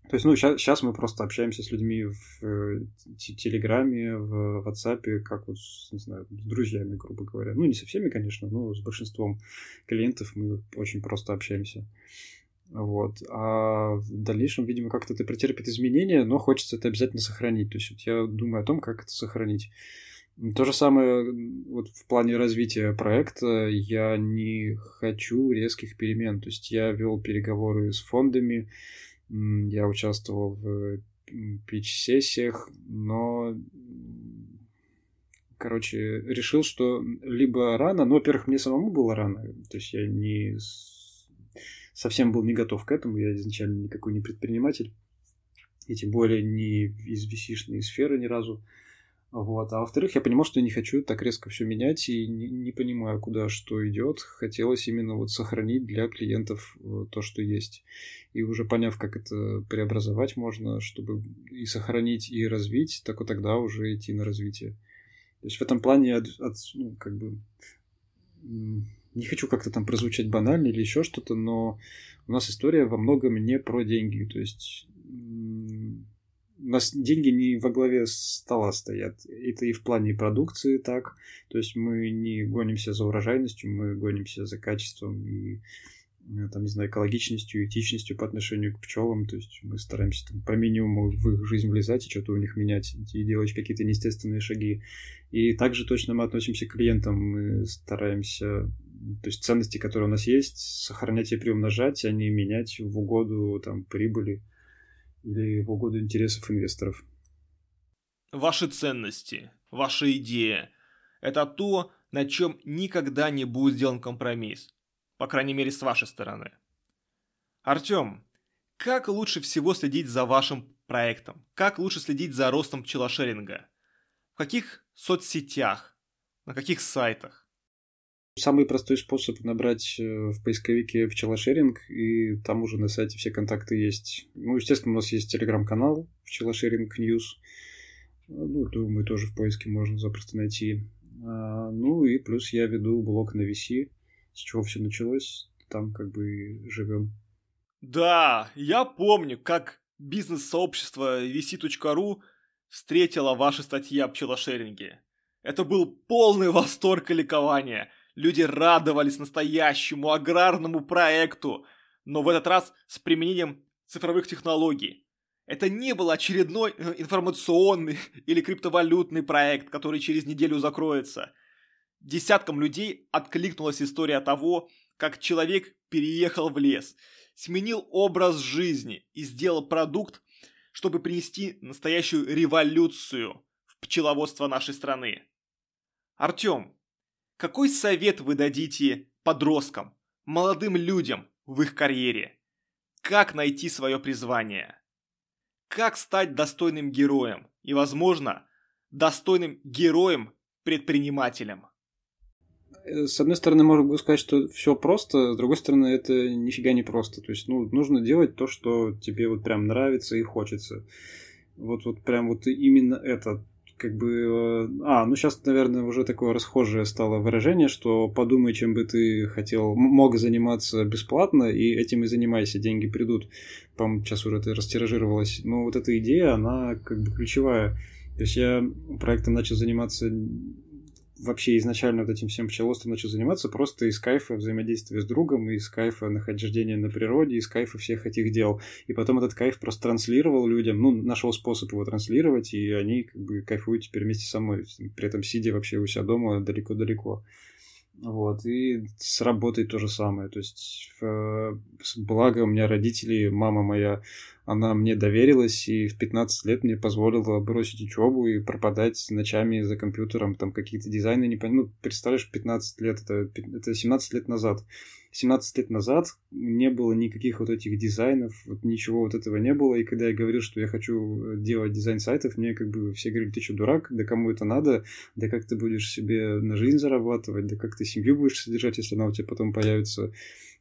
То есть, ну, сейчас, мы просто общаемся с людьми в э, Телеграме, в WhatsApp, как вот, не знаю, с друзьями, грубо говоря. Ну, не со всеми, конечно, но с большинством клиентов мы очень просто общаемся. Вот. А в дальнейшем, видимо, как-то это претерпит изменения, но хочется это обязательно сохранить. То есть вот я думаю о том, как это сохранить. То же самое вот в плане развития проекта. Я не хочу резких перемен. То есть я вел переговоры с фондами, я участвовал в пич-сессиях, но короче, решил, что либо рано, но, во-первых, мне самому было рано, то есть я не совсем был не готов к этому, я изначально никакой не предприниматель, и тем более не из vc сферы ни разу. Вот. А во-вторых, я понимал, что я не хочу так резко все менять и не, не понимаю, куда что идет. Хотелось именно вот сохранить для клиентов э, то, что есть. И уже поняв, как это преобразовать можно, чтобы и сохранить, и развить, так вот тогда уже идти на развитие. То есть в этом плане от, от ну, как бы не хочу как-то там прозвучать банально или еще что-то, но у нас история во многом не про деньги. То есть у нас деньги не во главе стола стоят. Это и в плане продукции так. То есть мы не гонимся за урожайностью, мы гонимся за качеством и Э, там, не знаю, экологичностью, этичностью по отношению к пчелам. То есть мы стараемся там, по минимуму в их жизнь влезать и что-то у них менять, и делать какие-то неестественные шаги. И также точно мы относимся к клиентам. Мы стараемся, то есть ценности, которые у нас есть, сохранять и приумножать, а не менять в угоду там, прибыли или в угоду интересов инвесторов. Ваши ценности, ваша идея – это то, на чем никогда не будет сделан компромисс по крайней мере, с вашей стороны. Артем, как лучше всего следить за вашим проектом? Как лучше следить за ростом пчелошеринга? В каких соцсетях? На каких сайтах? Самый простой способ набрать э, в поисковике пчелошеринг, и там уже на сайте все контакты есть. Ну, естественно, у нас есть телеграм-канал пчелошеринг News. Ну, думаю, тоже в поиске можно запросто найти. А, ну и плюс я веду блог на VC, с чего все началось. Там как бы живем. Да, я помню, как бизнес-сообщество vc.ru встретило ваши статьи о пчелошеринге. Это был полный восторг и ликование. Люди радовались настоящему аграрному проекту, но в этот раз с применением цифровых технологий. Это не был очередной э, информационный или криптовалютный проект, который через неделю закроется. Десяткам людей откликнулась история того, как человек переехал в лес, сменил образ жизни и сделал продукт, чтобы принести настоящую революцию в пчеловодство нашей страны. Артем, какой совет вы дадите подросткам, молодым людям в их карьере? Как найти свое призвание? Как стать достойным героем и, возможно, достойным героем-предпринимателем? Э, с одной стороны, могу сказать, что все просто, с другой стороны, это нифига не просто. То есть, ну, нужно делать то, что тебе вот прям нравится и хочется. Вот, вот прям вот именно это как бы... Э, а, ну сейчас, наверное, уже такое расхожее стало выражение, что подумай, чем бы ты хотел, мог заниматься бесплатно, и этим и занимайся, деньги придут. По-моему, сейчас уже это растиражировалось. Но вот эта идея, она как бы ключевая. То есть я проектом начал заниматься вообще изначально вот этим всем пчеловодством начал заниматься просто из кайфа взаимодействия с другом, из кайфа нахождения на природе, из кайфа всех этих дел. И потом этот кайф просто транслировал людям, ну, нашел способ его транслировать, и они как бы кайфуют теперь вместе со мной, при этом сидя вообще у себя дома далеко-далеко. Вот, и с работой то же самое. То есть, благо у меня родители, мама моя, она мне доверилась и в 15 лет мне позволила бросить учебу и пропадать ночами за компьютером, там какие-то дизайны не Ну, представляешь, 15 лет, это, это 17 лет назад. 17 лет назад не было никаких вот этих дизайнов, вот ничего вот этого не было. И когда я говорил, что я хочу делать дизайн сайтов, мне как бы все говорили, ты что, дурак? Да кому это надо? Да как ты будешь себе на жизнь зарабатывать? Да как ты семью будешь содержать, если она у тебя потом появится?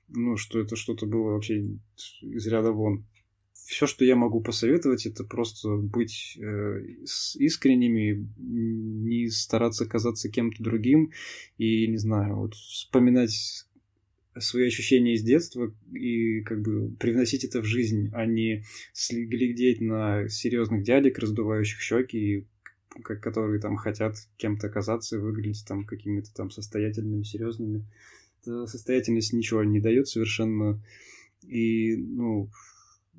Ну, что это что-то было вообще из ряда вон все, что я могу посоветовать, это просто быть э, искренними, не стараться казаться кем-то другим и, не знаю, вот вспоминать свои ощущения из детства и как бы привносить это в жизнь, а не глядеть на серьезных дядек, раздувающих щеки, которые там хотят кем-то казаться и выглядеть там какими-то там состоятельными, серьезными. Эта состоятельность ничего не дает совершенно. И, ну,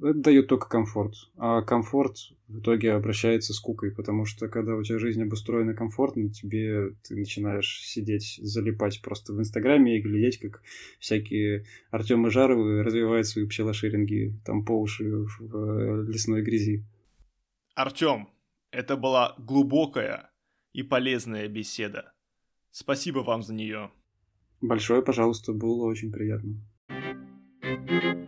это дает только комфорт. А комфорт в итоге обращается с кукой, потому что когда у тебя жизнь обустроена комфортно, тебе ты начинаешь сидеть, залипать просто в Инстаграме и глядеть, как всякие Артемы Жаровы развивают свои пчелошеринги там по уши в э, лесной грязи. Артем, это была глубокая и полезная беседа. Спасибо вам за нее. Большое, пожалуйста, было очень приятно. thank you